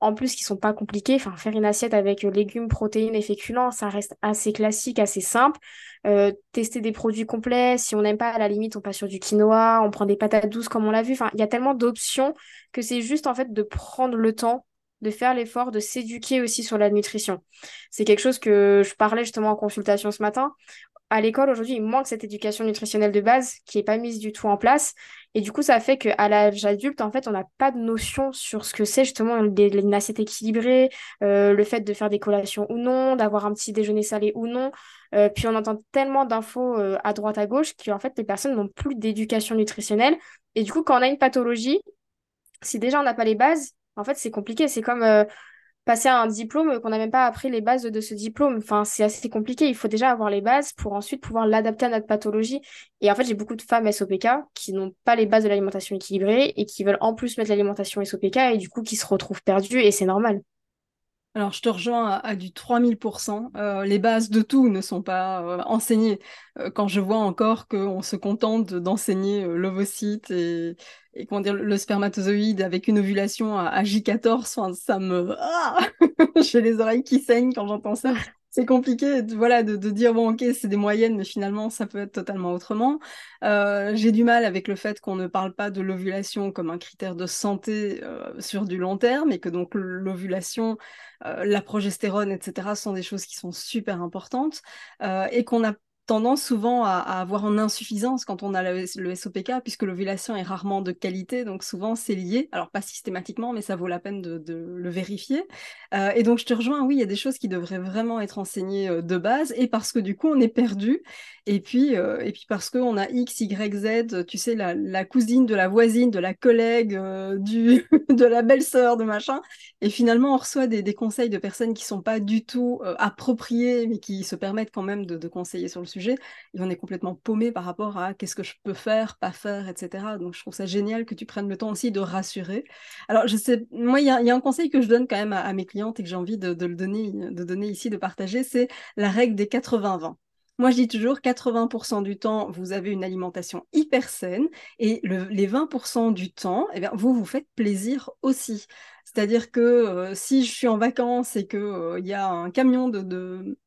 en plus qui sont pas compliqués. Faire une assiette avec euh, légumes, protéines et féculents, ça reste assez classique, assez simple. Euh, tester des produits complets. Si on n'aime pas, à la limite, on passe sur du quinoa, on prend des patates douces comme on l'a vu. Il y a tellement d'options que c'est juste en fait de prendre le temps de faire l'effort de s'éduquer aussi sur la nutrition. C'est quelque chose que je parlais justement en consultation ce matin à l'école aujourd'hui, il manque cette éducation nutritionnelle de base qui n'est pas mise du tout en place. Et du coup, ça fait qu'à l'âge adulte, en fait, on n'a pas de notion sur ce que c'est justement une assiette équilibrée, euh, le fait de faire des collations ou non, d'avoir un petit déjeuner salé ou non. Euh, puis on entend tellement d'infos euh, à droite à gauche qu'en fait, les personnes n'ont plus d'éducation nutritionnelle. Et du coup, quand on a une pathologie, si déjà on n'a pas les bases, En fait, c'est compliqué. C'est comme passer à un diplôme qu'on n'a même pas appris les bases de ce diplôme. Enfin, c'est assez compliqué. Il faut déjà avoir les bases pour ensuite pouvoir l'adapter à notre pathologie. Et en fait, j'ai beaucoup de femmes SOPK qui n'ont pas les bases de l'alimentation équilibrée et qui veulent en plus mettre l'alimentation SOPK et du coup qui se retrouvent perdues et c'est normal. Alors, je te rejoins à, du 3000%. Euh, les bases de tout ne sont pas euh, enseignées. Euh, quand je vois encore qu'on se contente d'enseigner l'ovocyte et, et comment dire, le spermatozoïde avec une ovulation à, J14, ça me... Ah J'ai les oreilles qui saignent quand j'entends ça c'est compliqué voilà, de, dire, bon, ok, c'est des moyennes, mais finalement, ça peut être totalement autrement. Euh, j'ai du mal avec le fait qu'on ne parle pas de l'ovulation comme un critère de santé euh, sur du long terme, et que donc l'ovulation, euh, la progestérone, etc., sont des choses qui sont super importantes, et qu'on a tendance souvent à, avoir en insuffisance quand on a le, SOPK, puisque l'ovulation est rarement de qualité, donc souvent c'est lié, alors pas systématiquement, mais ça vaut la peine de, le vérifier. Euh, et donc je te rejoins, oui, il y a des choses qui devraient vraiment être enseignées euh, de base, et parce que du coup on est perdu, et puis, euh, et puis parce qu'on a X, Y, Z, tu sais, la, cousine de la voisine, de la collègue, du, de la belle-sœur, de machin, et finalement on reçoit des, conseils de personnes qui sont pas du tout appropriées, mais qui se permettent quand même de conseiller sur le sujet et on est complètement paumé par rapport à qu'est-ce que je peux faire, pas faire, etc. Donc je trouve ça génial que tu prennes le temps aussi de rassurer. Alors je sais, moi il y, a un conseil que je donne quand même à, mes clientes et que j'ai envie de, le donner, de donner ici, de partager, c'est la règle des 80-20. Moi, je dis toujours 80% du temps, vous avez une alimentation hyper saine et les 20% du temps, eh bien, vous vous faites plaisir aussi. C'est-à-dire que euh, si je suis en vacances et qu'il euh, y a un camion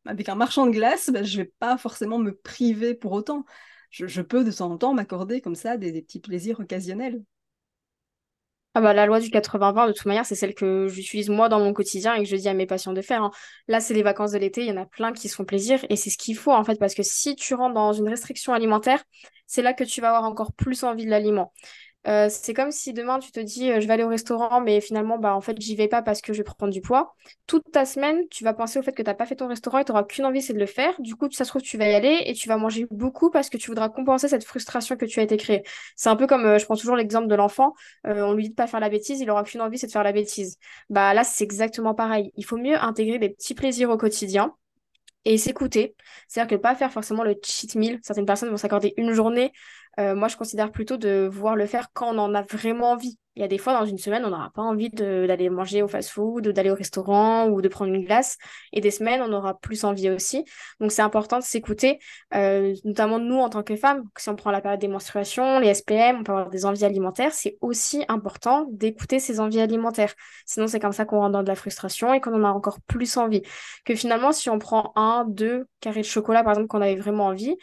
avec un marchand de glace, ben, je ne vais pas forcément me priver pour autant. Je, peux de temps en temps m'accorder comme ça des, petits plaisirs occasionnels. Ah bah, la loi du 80-20, de toute manière, c'est celle que j'utilise moi dans mon quotidien et que je dis à mes patients de faire. Hein. Là, c'est les vacances de l'été, il y en a plein qui se font plaisir et c'est ce qu'il faut en fait, parce que si tu rentres dans une restriction alimentaire, c'est là que tu vas avoir encore plus envie de l'aliment. Euh, c'est comme si demain tu te dis euh, je vais aller au restaurant mais finalement bah en fait j'y vais pas parce que je vais prendre du poids. Toute ta semaine, tu vas penser au fait que tu n'as pas fait ton restaurant et tu n'auras qu'une envie c'est de le faire. Du coup, ça se trouve tu vas y aller et tu vas manger beaucoup parce que tu voudras compenser cette frustration que tu as été créée. C'est un peu comme euh, je prends toujours l'exemple de l'enfant, on lui dit de pas faire la bêtise, il aura qu'une envie c'est de faire la bêtise. Bah là, c'est exactement pareil. Il faut mieux intégrer des petits plaisirs au quotidien et s'écouter. C'est-à-dire que pas faire forcément le cheat meal. Certaines personnes vont s'accorder une journée euh, moi, je considère plutôt de vouloir le faire quand on en a vraiment envie. Il y a des fois, dans une semaine, on n'aura pas envie d'aller manger au fast-food, d'aller au restaurant ou de prendre une glace. Et des semaines, on aura plus envie aussi. Donc, c'est important de s'écouter, euh, notamment nous, en tant que femmes. Si on prend la période des menstruations, les SPM, on peut avoir des envies alimentaires. C'est aussi important d'écouter ces envies alimentaires. Sinon, c'est comme ça qu'on rentre dans de la frustration et qu'on en a encore plus envie. Que finalement, si on prend un, deux carrés de chocolat, par exemple, qu'on avait vraiment envie,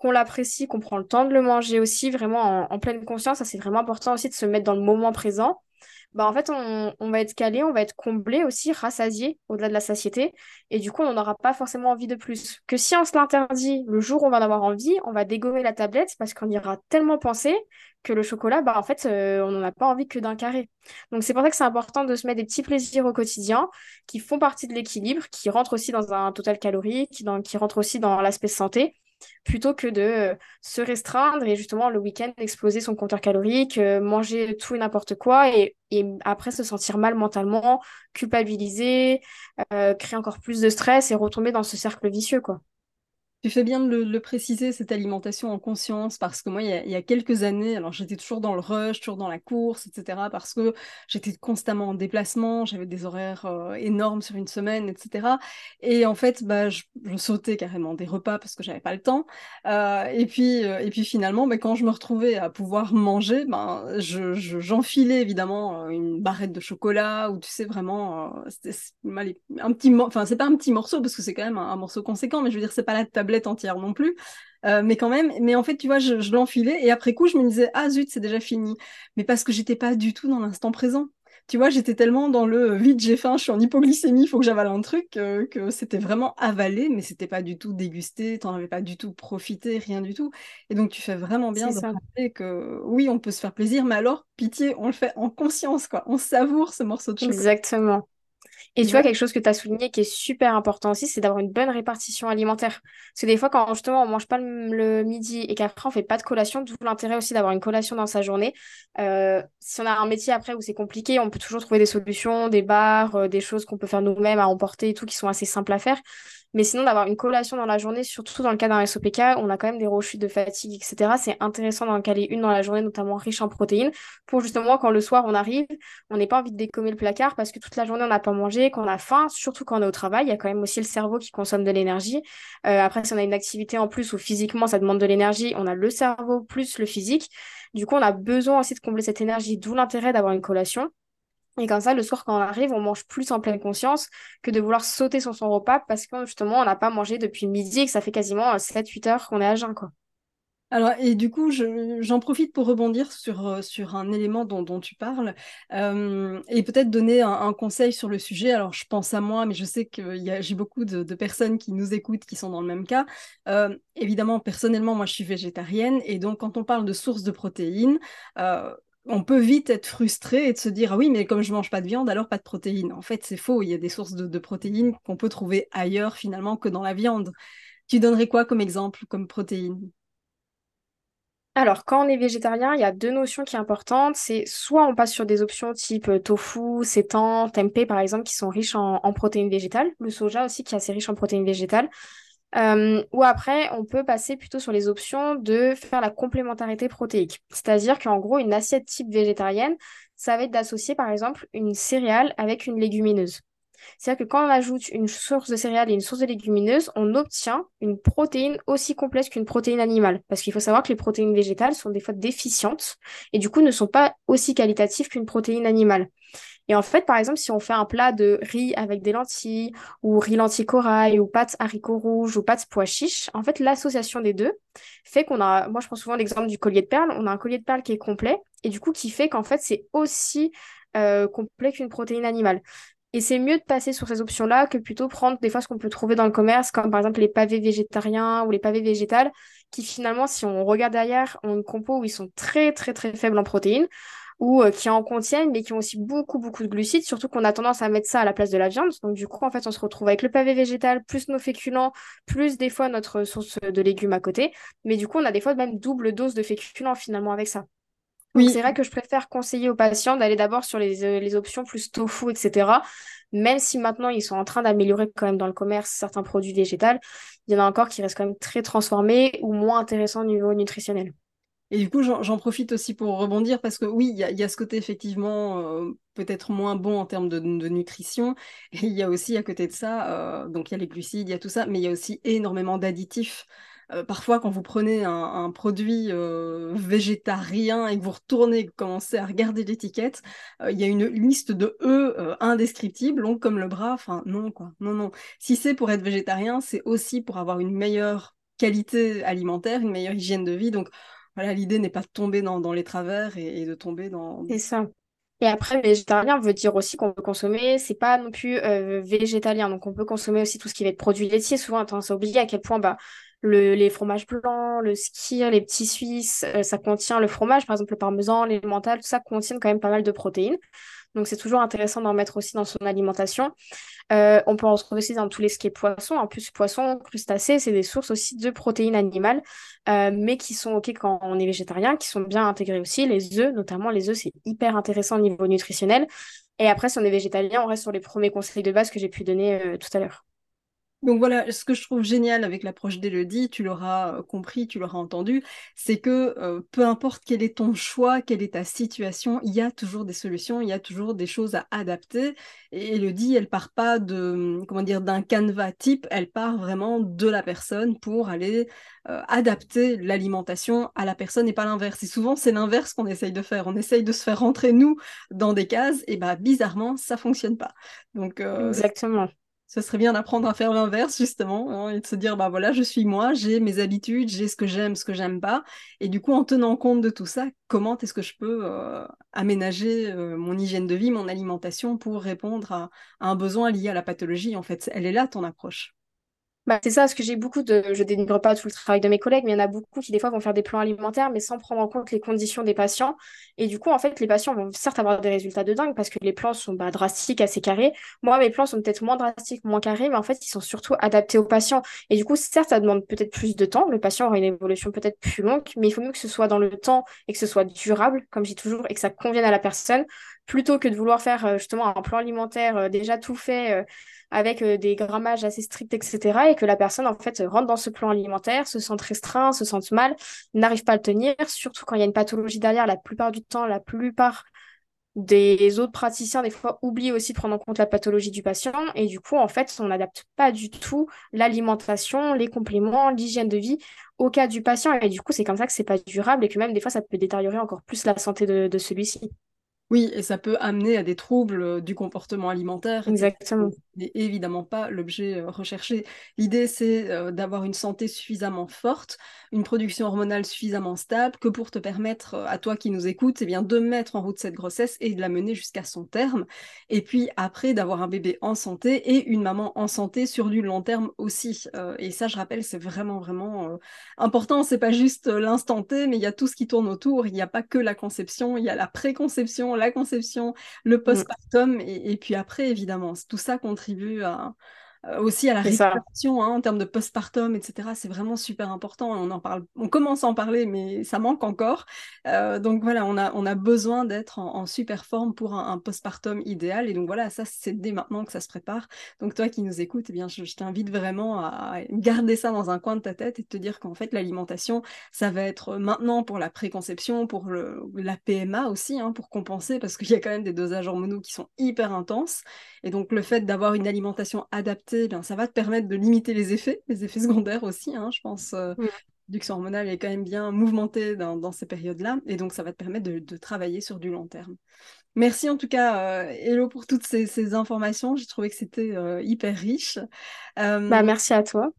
qu'on l'apprécie, qu'on prend le temps de le manger aussi, vraiment en, pleine conscience. Ça, c'est vraiment important aussi de se mettre dans le moment présent. Bah, en fait, on, va être calé, on va être comblé aussi, rassasié au-delà de la satiété. Et du coup, on n'aura pas forcément envie de plus. Que si on se l'interdit, le jour où on va en avoir envie, on va dégommer la tablette parce qu'on aura tellement pensé que le chocolat, bah, en fait, euh, on n'en a pas envie que d'un carré. Donc, c'est pour ça que c'est important de se mettre des petits plaisirs au quotidien qui font partie de l'équilibre, qui rentrent aussi dans un total calorique, qui rentrent aussi dans l'aspect santé plutôt que de euh, se restreindre et justement le week-end exploser son compteur calorique, euh, manger tout et n'importe quoi et, après se sentir mal mentalement, culpabiliser, euh, créer encore plus de stress et retomber dans ce cercle vicieux quoi. Tu fais bien de le, préciser, cette alimentation en conscience, parce que moi, il y a, quelques années, alors j'étais toujours dans le rush, toujours dans la course, etc., parce que j'étais constamment en déplacement, j'avais des horaires euh, énormes sur une semaine, etc. Et en fait, bah, je, sautais carrément des repas parce que j'avais pas le temps. Euh, et, puis, euh, et puis finalement, bah, quand je me retrouvais à pouvoir manger, ben, j'enfilais évidemment une barrette de chocolat, ou tu sais, vraiment, un petit, enfin, c'est pas un petit morceau, parce que c'est quand même un, un morceau conséquent, mais je veux dire, c'est pas la table entière non plus. Euh, mais quand même, mais en fait, tu vois, je, l'enfilais et après coup, je me disais, ah zut, c'est déjà fini. Mais parce que j'étais pas du tout dans l'instant présent. Tu vois, j'étais tellement dans le vide, j'ai faim, je suis en hypoglycémie, il faut que j'avale un truc, euh, que c'était vraiment avalé, mais c'était pas du tout dégusté, t'en avais pas du tout profité, rien du tout. Et donc, tu fais vraiment bien de rappeler que oui, on peut se faire plaisir, mais alors, pitié, on le fait en conscience, quoi. On savoure ce morceau de chocolat. Exactement. Et tu vois, quelque chose que tu as souligné qui est super important aussi, c'est d'avoir une bonne répartition alimentaire. Parce que des fois, quand justement on mange pas le, midi et qu'après on fait pas de collation, d'où l'intérêt aussi d'avoir une collation dans sa journée. Euh, si on a un métier après où c'est compliqué, on peut toujours trouver des solutions, des bars, euh, des choses qu'on peut faire nous-mêmes à emporter et tout, qui sont assez simples à faire. Mais sinon, d'avoir une collation dans la journée, surtout dans le cas d'un SOPK, on a quand même des rechutes de fatigue, etc. C'est intéressant d'en caler une dans la journée, notamment riche en protéines, pour justement quand le soir on arrive, on n'ait pas envie de décommer le placard parce que toute la journée on n'a pas mangé, qu'on a faim, surtout quand on est au travail. Il y a quand même aussi le cerveau qui consomme de l'énergie. Euh, après, si on a une activité en plus où physiquement ça demande de l'énergie, on a le cerveau plus le physique. Du coup, on a besoin aussi de combler cette énergie, d'où l'intérêt d'avoir une collation. Et comme ça, le soir, quand on arrive, on mange plus en pleine conscience que de vouloir sauter sur son repas parce que justement, on n'a pas mangé depuis midi et que ça fait quasiment 7-8 heures qu'on est à jeun. Quoi. Alors, et du coup, j'en profite pour rebondir sur, euh, sur un élément dont, tu parles euh, et peut-être donner un, conseil sur le sujet. Alors, je pense à moi, mais je sais que j'ai beaucoup de, personnes qui nous écoutent qui sont dans le même cas. Euh, évidemment, personnellement, moi, je suis végétarienne et donc, quand on parle de sources de protéines, on peut vite être frustré et de se dire ah oui mais comme je mange pas de viande alors pas de protéines. En fait c'est faux, il y a des sources de, protéines qu'on peut trouver ailleurs finalement que dans la viande. Tu donnerais quoi comme exemple comme protéines alors, quand on est végétarien, il y a deux notions qui sont importantes. C'est soit on passe sur des options type euh, tofu, sétan, tempeh par exemple, qui sont riches en, en protéines végétales. Le soja aussi, qui est assez riche en protéines végétales. Euh, ou après, on peut passer plutôt sur les options de faire la complémentarité protéique. C'est-à-dire qu'en gros, une assiette type végétarienne, ça va être d'associer par exemple une céréale avec une légumineuse. C'est-à-dire que quand on ajoute une source de céréales et une source de légumineuse, on obtient une protéine aussi complexe qu'une protéine animale. Parce qu'il faut savoir que les protéines végétales sont des fois déficientes et du coup ne sont pas aussi qualitatives qu'une protéine animale. Et en fait, par exemple, si on fait un plat de riz avec des lentilles, ou riz lentilles corail, ou pâtes haricots rouges, ou pâtes pois chiches, en fait, l'association des deux fait qu'on a, moi je prends souvent l'exemple du collier de perles, on a un collier de perles qui est complet, et du coup qui fait qu'en fait c'est aussi euh, complet qu'une protéine animale. Et c'est mieux de passer sur ces options-là que plutôt prendre des fois ce qu'on peut trouver dans le commerce, comme par exemple les pavés végétariens ou les pavés végétales, qui finalement, si on regarde derrière, ont une compo où ils sont très très très faibles en protéines ou euh, qui en contiennent, mais qui ont aussi beaucoup, beaucoup de glucides, surtout qu'on a tendance à mettre ça à la place de la viande. Donc, du coup, en fait, on se retrouve avec le pavé végétal, plus nos féculents, plus des fois notre source de légumes à côté. Mais du coup, on a des fois même double dose de féculents finalement avec ça. Oui. c'est vrai que je préfère conseiller aux patients d'aller d'abord sur les, euh, les options plus tofu, etc. Même si maintenant ils sont en train d'améliorer quand même dans le commerce certains produits végétaux, il y en a encore qui restent quand même très transformés ou moins intéressants au niveau nutritionnel. Et du coup, j'en profite aussi pour rebondir parce que oui, il y, a ce côté effectivement euh, peut-être moins bon en termes de, nutrition. Et il y a aussi à côté de ça, euh, donc il y a les glucides, il y a tout ça, mais il y a aussi énormément d'additifs. Euh, parfois, quand vous prenez un, produit végétarien et que vous retournez, vous commencez à regarder l'étiquette, il y a une liste de E indescriptibles, longue comme le bras. Enfin, non, quoi. Non, non. Si c'est pour être végétarien, c'est aussi pour avoir une meilleure qualité alimentaire, une meilleure hygiène de vie. Donc, voilà, l'idée n'est pas de tomber dans, les travers et, de tomber dans. C'est ça. Et après, végétarien veut dire aussi qu'on peut consommer, c'est pas non plus euh, végétalien, donc on peut consommer aussi tout ce qui va être produit laitier. Souvent, on a tendance à oublier à quel point bah, le, les fromages blancs, le skir, les petits suisses, euh, ça contient le fromage, par exemple le parmesan, les tout ça contient quand même pas mal de protéines. Donc c'est toujours intéressant d'en mettre aussi dans son alimentation. Euh, on peut en retrouver aussi dans tous les ce qui est poisson. En plus, poisson, crustacés, c'est des sources aussi de protéines animales, euh, mais qui sont OK quand on est végétarien, qui sont bien intégrées aussi. Les œufs, notamment, les œufs, c'est hyper intéressant au niveau nutritionnel. Et après, si on est végétalien, on reste sur les premiers conseils de base que j'ai pu donner euh, tout à l'heure. Donc voilà, ce que je trouve génial avec l'approche d'Elodie, tu l'auras euh, compris, tu l'auras entendu, c'est que euh, peu importe quel est ton choix, quelle est ta situation, il y a toujours des solutions, il y a toujours des choses à adapter. Et Elodie, elle part pas de comment dire d'un canevas type, elle part vraiment de la personne pour aller euh, adapter l'alimentation à la personne et pas l'inverse. Et souvent c'est l'inverse qu'on essaye de faire. On essaye de se faire rentrer nous dans des cases et bah bizarrement ça fonctionne pas. Donc exactement ce serait bien d'apprendre à faire l'inverse justement hein, et de se dire bah voilà je suis moi j'ai mes habitudes j'ai ce que j'aime ce que j'aime pas. Et du coup en tenant compte de tout ça comment est-ce que je peux euh, aménager euh, mon hygiène de vie mon alimentation pour répondre à, un besoin lié à la pathologie en fait? Elle est là ton approche Bah, c'est ça, parce que j'ai beaucoup de. Je dénigre pas tout le travail de mes collègues, mais il y en a beaucoup qui, des fois, vont faire des plans alimentaires, mais sans prendre en compte les conditions des patients. Et du coup, en fait, les patients vont certes avoir des résultats de dingue parce que les plans sont bah, drastiques, assez carrés. Moi, mes plans sont peut-être moins drastiques, moins carrés, mais en fait, ils sont surtout adaptés aux patients. Et du coup, certes, ça demande peut-être plus de temps. Le patient aura une évolution peut-être plus longue, mais il faut mieux que ce soit dans le temps et que ce soit durable, comme dis toujours, et que ça convienne à la personne, plutôt que de vouloir faire euh, justement un plan alimentaire euh, déjà tout fait euh, avec des grammages assez stricts, etc. Et que la personne, en fait, rentre dans ce plan alimentaire, se sente restreint, se sente mal, n'arrive pas à le tenir, surtout quand il y a une pathologie derrière, la plupart du temps, la plupart des autres praticiens, des fois, oublient aussi de prendre en compte la pathologie du patient. Et du coup, en fait, on n'adapte pas du tout l'alimentation, les compléments, l'hygiène de vie au cas du patient. Et du coup, c'est comme ça que c'est pas durable et que même des fois, ça peut détériorer encore plus la santé de celui-ci. Oui, et ça peut amener à des troubles euh, du comportement alimentaire. Exactement. Ce n'est évidemment pas l'objet euh, recherché. L'idée, c'est euh, d'avoir une santé suffisamment forte, une production hormonale suffisamment stable, que pour te permettre, à toi qui nous écoutes, eh bien, de mettre en route cette grossesse et de la mener jusqu'à son terme. Et puis après, d'avoir un bébé en santé et une maman en santé sur du long terme aussi. et ça, je rappelle, c'est vraiment, vraiment important. C'est pas juste l'instant T, mais il y a tout ce qui tourne autour. Il n'y a pas que la conception, il y a la préconception, la conception, le mm. postpartum, et, et, puis après, évidemment, tout ça contribue à, aussi à la récupération hein, en termes de postpartum, etc. C'est vraiment super important. On en parle, on commence à en parler, mais ça manque encore. Euh, donc voilà, on a, on a besoin d'être en, super forme pour un, postpartum idéal. Et donc voilà, ça c'est dès maintenant que ça se prépare. Donc toi qui nous écoutes, eh bien je, t'invite vraiment à garder ça dans un coin de ta tête et te dire qu'en fait l'alimentation, ça va être maintenant pour la préconception, pour le, la PMA aussi, hein, pour compenser, parce qu'il y a quand même des dosages hormonaux qui sont hyper intenses. Et donc le fait d'avoir une alimentation adaptée eh ça va te permettre de limiter les effets, les effets secondaires aussi, hein, je pense. Euh, L'éducation hormonale est quand même bien mouvementée dans, ces périodes-là, et donc ça va te permettre de, travailler sur du long terme. Merci en tout cas, euh, Hello, pour toutes ces, informations. J'ai trouvé que c'était euh, hyper riche. Euh, bah, merci à toi.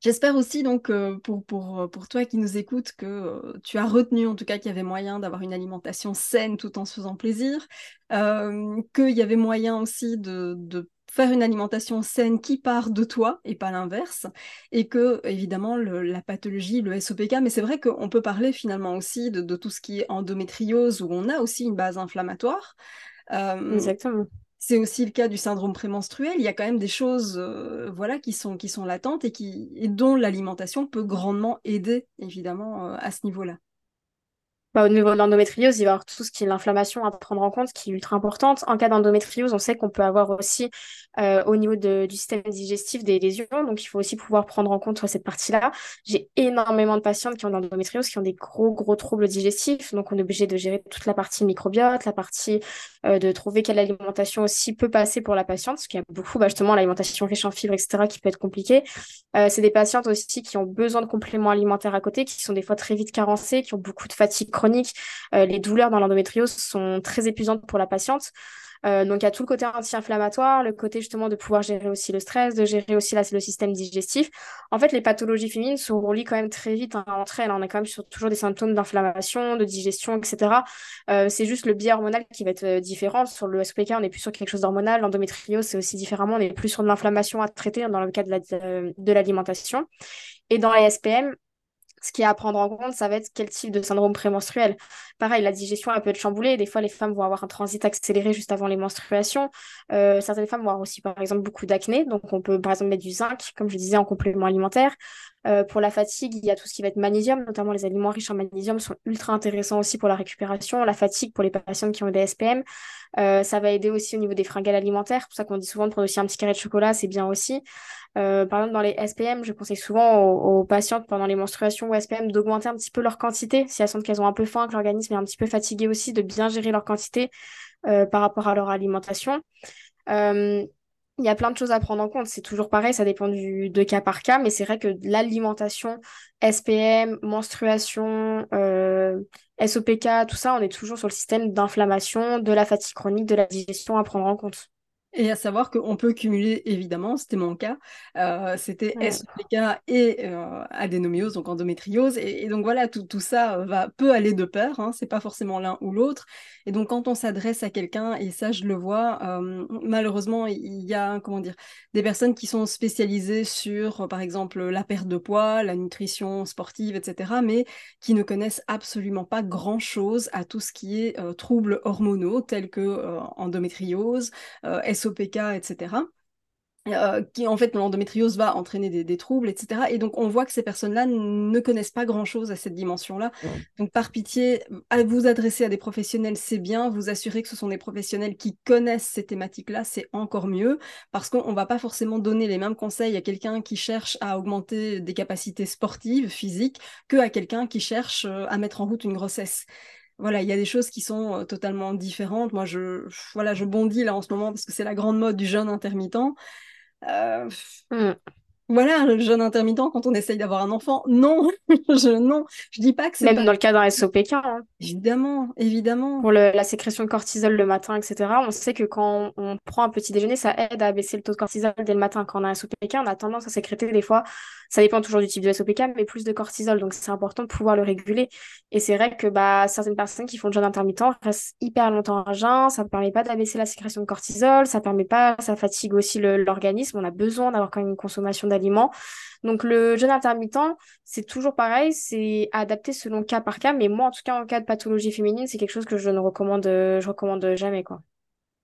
J'espère aussi donc pour, pour, pour toi qui nous écoutes que tu as retenu en tout cas qu'il y avait moyen d'avoir une alimentation saine tout en se faisant plaisir, qu'il y avait moyen aussi de, de faire une alimentation saine qui part de toi et pas l'inverse, et que évidemment la pathologie, le SOPK, mais c'est vrai qu'on peut parler finalement aussi de, tout ce qui est endométriose où on a aussi une base inflammatoire. Euh, Exactement. C'est aussi le cas du syndrome prémenstruel. Il y a quand même des choses, euh, voilà, qui sont qui sont latentes et qui et dont l'alimentation peut grandement aider évidemment euh, à ce niveau-là. Bah, au niveau de l'endométriose, il va y avoir tout ce qui est l'inflammation à prendre en compte, qui est ultra importante. En cas d'endométriose, on sait qu'on peut avoir aussi euh, au niveau du système digestif des lésions, donc il faut aussi pouvoir prendre en compte cette partie-là. J'ai énormément de patientes qui ont de l'endométriose, qui ont des gros, gros troubles digestifs, donc on est obligé de gérer toute la partie microbiote, la partie euh, de trouver quelle alimentation aussi peut passer pour la patiente, parce qu'il y a beaucoup, bah, justement, l'alimentation riche en fibres, etc., qui peut être compliquée. Euh, c'est des patientes aussi qui ont besoin de compléments alimentaires à côté, qui sont des fois très vite carencées, qui ont beaucoup de fatigue chronique. Euh, les douleurs dans l'endométriose sont très épuisantes pour la patiente. Euh, donc, il y a tout le côté anti-inflammatoire, le côté justement de pouvoir gérer aussi le stress, de gérer aussi le système digestif. En fait, les pathologies féminines se relient quand même très vite hein, entre elles. On a quand même sur, toujours des symptômes d'inflammation, de digestion, etc. Euh, c'est juste le biais hormonal qui va être différent. Sur le SPK, on n'est plus sur quelque chose d'hormonal. L'endométriose, c'est aussi différemment. On est plus sur de l'inflammation à traiter dans le cas de l'alimentation. Et dans les SPM, ce qui est à prendre en compte, ça va être quel type de syndrome prémenstruel. Pareil, la digestion, elle peut être chamboulée. Des fois, les femmes vont avoir un transit accéléré juste avant les menstruations. Euh, certaines femmes vont avoir aussi, par exemple, beaucoup d'acné. Donc, on peut, par exemple, mettre du zinc, comme je disais, en complément alimentaire. Euh, pour la fatigue, il y a tout ce qui va être magnésium, notamment les aliments riches en magnésium sont ultra intéressants aussi pour la récupération. La fatigue pour les patientes qui ont des SPM, euh, ça va aider aussi au niveau des fringales alimentaires. C'est pour ça qu'on dit souvent de prendre aussi un petit carré de chocolat, c'est bien aussi. Euh, par exemple, dans les SPM, je conseille souvent aux, patientes pendant les menstruations ou SPM d'augmenter un petit peu leur quantité. Si elles sentent qu'elles ont un peu faim, que l'organisme est un petit peu fatigué aussi, de bien gérer leur quantité euh, par rapport à leur alimentation. Euh, il y a plein de choses à prendre en compte. C'est toujours pareil, ça dépend du, de cas par cas, mais c'est vrai que l'alimentation, SPM, menstruation, SOPK, tout ça, on est toujours sur le système d'inflammation, de la fatigue chronique, de la digestion à prendre en compte. Et à savoir qu'on peut cumuler, évidemment, c'était mon cas, euh, c'était SOPK et euh, adénomiose, donc endométriose. Et, donc voilà, tout, tout, ça va, peut aller de pair, hein, c'est pas forcément l'un ou l'autre. Et donc quand on s'adresse à quelqu'un, et ça je le vois, euh, malheureusement, il y a, comment dire, des personnes qui sont spécialisées sur, par exemple, la perte de poids, la nutrition sportive, etc., mais qui ne connaissent absolument pas grand-chose à tout ce qui est troubles hormonaux, tels que endométriose, SOPK, etc. Euh, qui en fait l'endométriose va entraîner des, troubles, etc. Et donc on voit que ces personnes-là ne connaissent pas grand-chose à cette dimension-là. Donc par pitié, à vous adresser à des professionnels, c'est bien. Vous assurer que ce sont des professionnels qui connaissent ces thématiques-là, c'est encore mieux, parce qu'on ne va pas forcément donner les mêmes conseils à quelqu'un qui cherche à augmenter des capacités sportives, physiques, que à quelqu'un qui cherche euh, à mettre en route une grossesse voilà, il y a des choses qui sont euh, totalement différentes. Moi, je, voilà, je bondis là en ce moment parce que c'est la grande mode du jeûne intermittent. Euh, mm. Voilà, le jeûne intermittent quand on essaye d'avoir un enfant. Non, je non, je dis pas que c'est même dans le cas d'un SOPK. Hein. Évidemment, évidemment. Pour la sécrétion de cortisol le matin, etc. On sait que quand on prend un petit déjeuner, ça aide à baisser le taux de cortisol dès le matin. Quand on a un SOPK, on a tendance à sécréter des fois, ça dépend toujours du type de SOPK, mais plus de cortisol. Donc c'est important de pouvoir le réguler. Et c'est vrai que bah certaines personnes qui font le jeûne intermittent restent hyper longtemps à jeun. Ça ne permet pas d'abaisser la sécrétion de cortisol, ça permet pas, ça fatigue aussi l'organisme. On a besoin d'avoir quand même une consommation d'aliments. Donc le jeûne intermittent, c'est toujours pareil, c'est adapté selon cas par cas, mais moi en tout cas en cas de pathologie féminine, c'est quelque chose que je ne recommande, je recommande jamais quoi.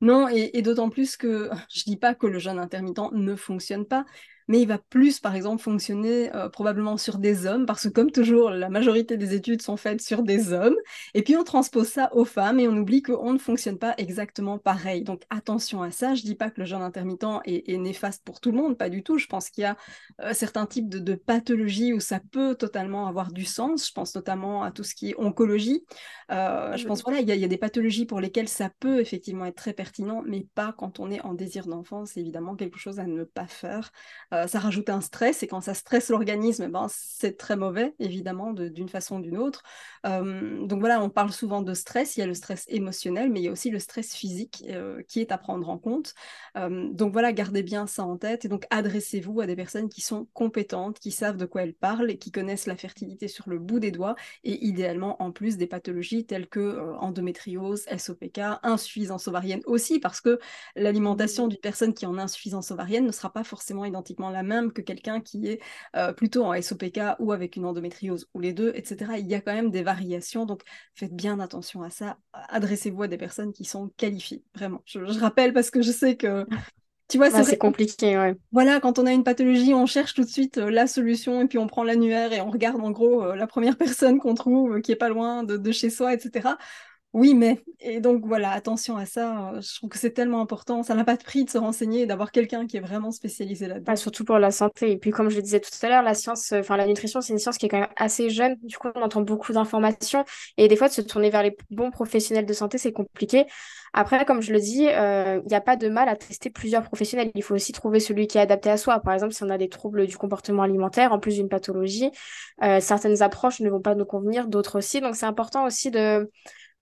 Non, et, et d'autant plus que je dis pas que le jeûne intermittent ne fonctionne pas, mais il va plus, par exemple, fonctionner euh, probablement sur des hommes, parce que comme toujours, la majorité des études sont faites sur des hommes, et puis on transpose ça aux femmes et on oublie qu'on ne fonctionne pas exactement pareil. Donc attention à ça, je dis pas que le jeûne intermittent est, néfaste pour tout le monde, pas du tout. Je pense qu'il y a euh, certains types de, pathologies où ça peut totalement avoir du sens. Je pense notamment à tout ce qui est oncologie. Euh, je pense voilà, il y, a des pathologies pour lesquelles ça peut effectivement être très pertinent, mais pas quand on est en désir d'enfant. C'est évidemment quelque chose à ne pas faire. Ça rajoute un stress, et quand ça stresse l'organisme, eh ben, c'est très mauvais, évidemment, d'une façon ou d'une autre. Euh, donc voilà, on parle souvent de stress, il y a le stress émotionnel, mais il y a aussi le stress physique euh, qui est à prendre en compte. donc voilà, gardez bien ça en tête, et donc adressez-vous à des personnes qui sont compétentes, qui savent de quoi elles parlent, et qui connaissent la fertilité sur le bout des doigts, et idéalement en plus des pathologies telles que endométriose, SOPK, insuffisance ovarienne aussi, parce que l'alimentation d'une personne qui en a insuffisance ovarienne ne sera pas forcément identiquement la même que quelqu'un qui est euh, plutôt en SOPK ou avec une endométriose ou les deux, etc. Il y a quand même des variations, donc faites bien attention à ça. Adressez-vous à des personnes qui sont qualifiées, vraiment. Je, rappelle parce que je sais que tu vois, c'est compliqué, ouais. Voilà, quand on a une pathologie, on cherche tout de suite euh, la solution et puis on prend l'annuaire et on regarde en gros euh, la première personne qu'on trouve qui est pas loin de, de, chez soi, etc. Oui, mais, et donc voilà, attention à ça, euh, je trouve que c'est tellement important, ça n'a pas de prix de se renseigner et d'avoir quelqu'un qui est vraiment spécialisé là-dedans. surtout pour la santé. Et puis comme je le disais tout à l'heure, la science, euh, enfin la nutrition, c'est une science qui est quand même assez jeune, du coup on entend beaucoup d'informations et des fois de se tourner vers les bons professionnels de santé, c'est compliqué. Après, comme je le dis, euh, il n'y a pas de mal à tester plusieurs professionnels. Il faut aussi trouver celui qui est adapté à soi. Par exemple, si on a des troubles du comportement alimentaire, en plus d'une pathologie, certaines approches ne vont pas nous convenir, d'autres aussi. Donc c'est important aussi de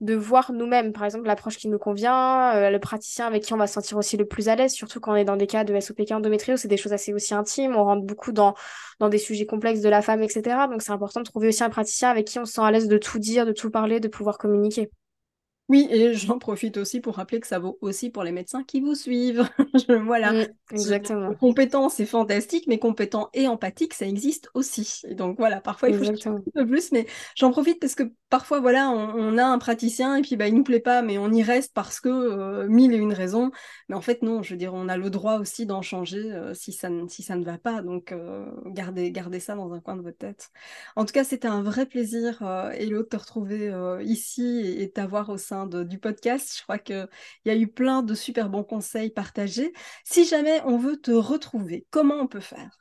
de voir nous-mêmes, par exemple, l'approche qui nous convient, euh, le praticien avec qui on va se sentir aussi le plus à l'aise, surtout quand on est dans des cas de SOPK endométriose, c'est des choses assez aussi intimes, on rentre beaucoup dans, dans des sujets complexes de la femme, etc. Donc c'est important de trouver aussi un praticien avec qui on se sent à l'aise de tout dire, de tout parler, de pouvoir communiquer. Oui, et j'en profite aussi pour rappeler que ça vaut aussi pour les médecins qui vous suivent. voilà. Mm, exactement. Compétent, c'est fantastique, mais compétent et empathique, ça existe aussi. Et donc voilà, parfois il faut un peu plus, mais j'en profite parce que parfois, voilà, on, a un praticien et puis bah, il nous plaît pas, mais on y reste parce que euh, mille et une raisons. Mais en fait, non, je veux dire, on a le droit aussi d'en changer euh, si, ça ne, si ça ne va pas. Donc euh, gardez, gardez ça dans un coin de votre tête. En tout cas, c'était un vrai plaisir, Hello, de te retrouver ici et, et de t'avoir au sein du podcast. Je crois qu'il y a eu plein de super bons conseils partagés. Si jamais on veut te retrouver, comment on peut faire?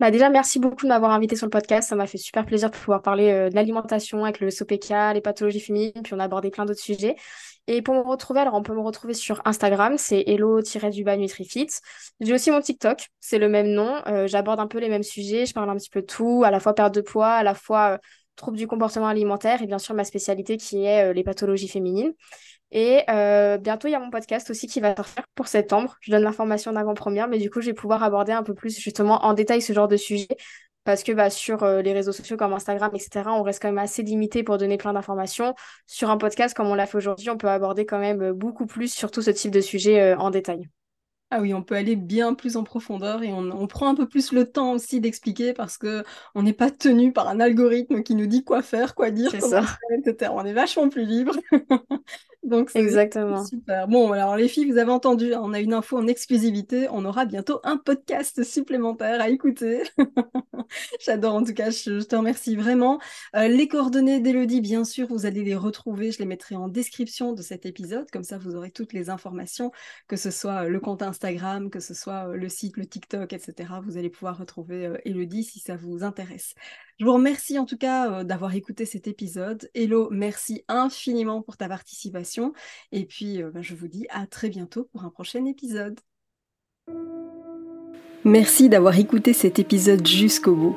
Bah déjà, merci beaucoup de m'avoir invité sur le podcast. Ça m'a fait super plaisir de pouvoir parler euh, de l'alimentation avec le SOPK, les pathologies féminines, puis on a abordé plein d'autres sujets. Et pour me retrouver, alors on peut me retrouver sur Instagram, c'est hello-du-bas NutriFit. J'ai aussi mon TikTok, c'est le même nom. Euh, j'aborde un peu les mêmes sujets, je parle un petit peu de tout, à la fois perte de poids, à la fois euh, troubles du comportement alimentaire et bien sûr ma spécialité qui est les pathologies féminines. Et bientôt, il y a mon podcast aussi qui va sortir pour septembre. Je donne l'information d'avant-première, mais du coup, je vais pouvoir aborder un peu plus justement en détail ce genre de sujet parce que bah, sur euh, les réseaux sociaux comme Instagram, etc., on reste quand même assez limité pour donner plein d'informations. Sur un podcast comme on l'a fait aujourd'hui, on peut aborder quand même euh, beaucoup plus, surtout ce type de sujet euh, en détail. Ah oui, on peut aller bien plus en profondeur et on, prend un peu plus le temps aussi d'expliquer parce que on n'est pas tenu par un algorithme qui nous dit quoi faire, quoi dire, comment faire, etc. On est vachement plus libre. Donc c'est Exactement. super. Bon, alors les filles, vous avez entendu, on a une info en exclusivité. On aura bientôt un podcast supplémentaire à écouter. J'adore en tout cas, je, te remercie vraiment. Euh, les coordonnées d'Elodie, bien sûr, vous allez les retrouver. Je les mettrai en description de cet épisode. Comme ça, vous aurez toutes les informations, que ce soit euh, le compte Instagram, que ce soit euh, le site, le TikTok, etc. Vous allez pouvoir retrouver Elodie si ça vous intéresse. Je vous remercie en tout cas d'avoir écouté cet épisode. Hello, merci infiniment pour ta participation. Et puis, ben, je vous dis à très bientôt pour un prochain épisode. Merci d'avoir écouté cet épisode jusqu'au bout.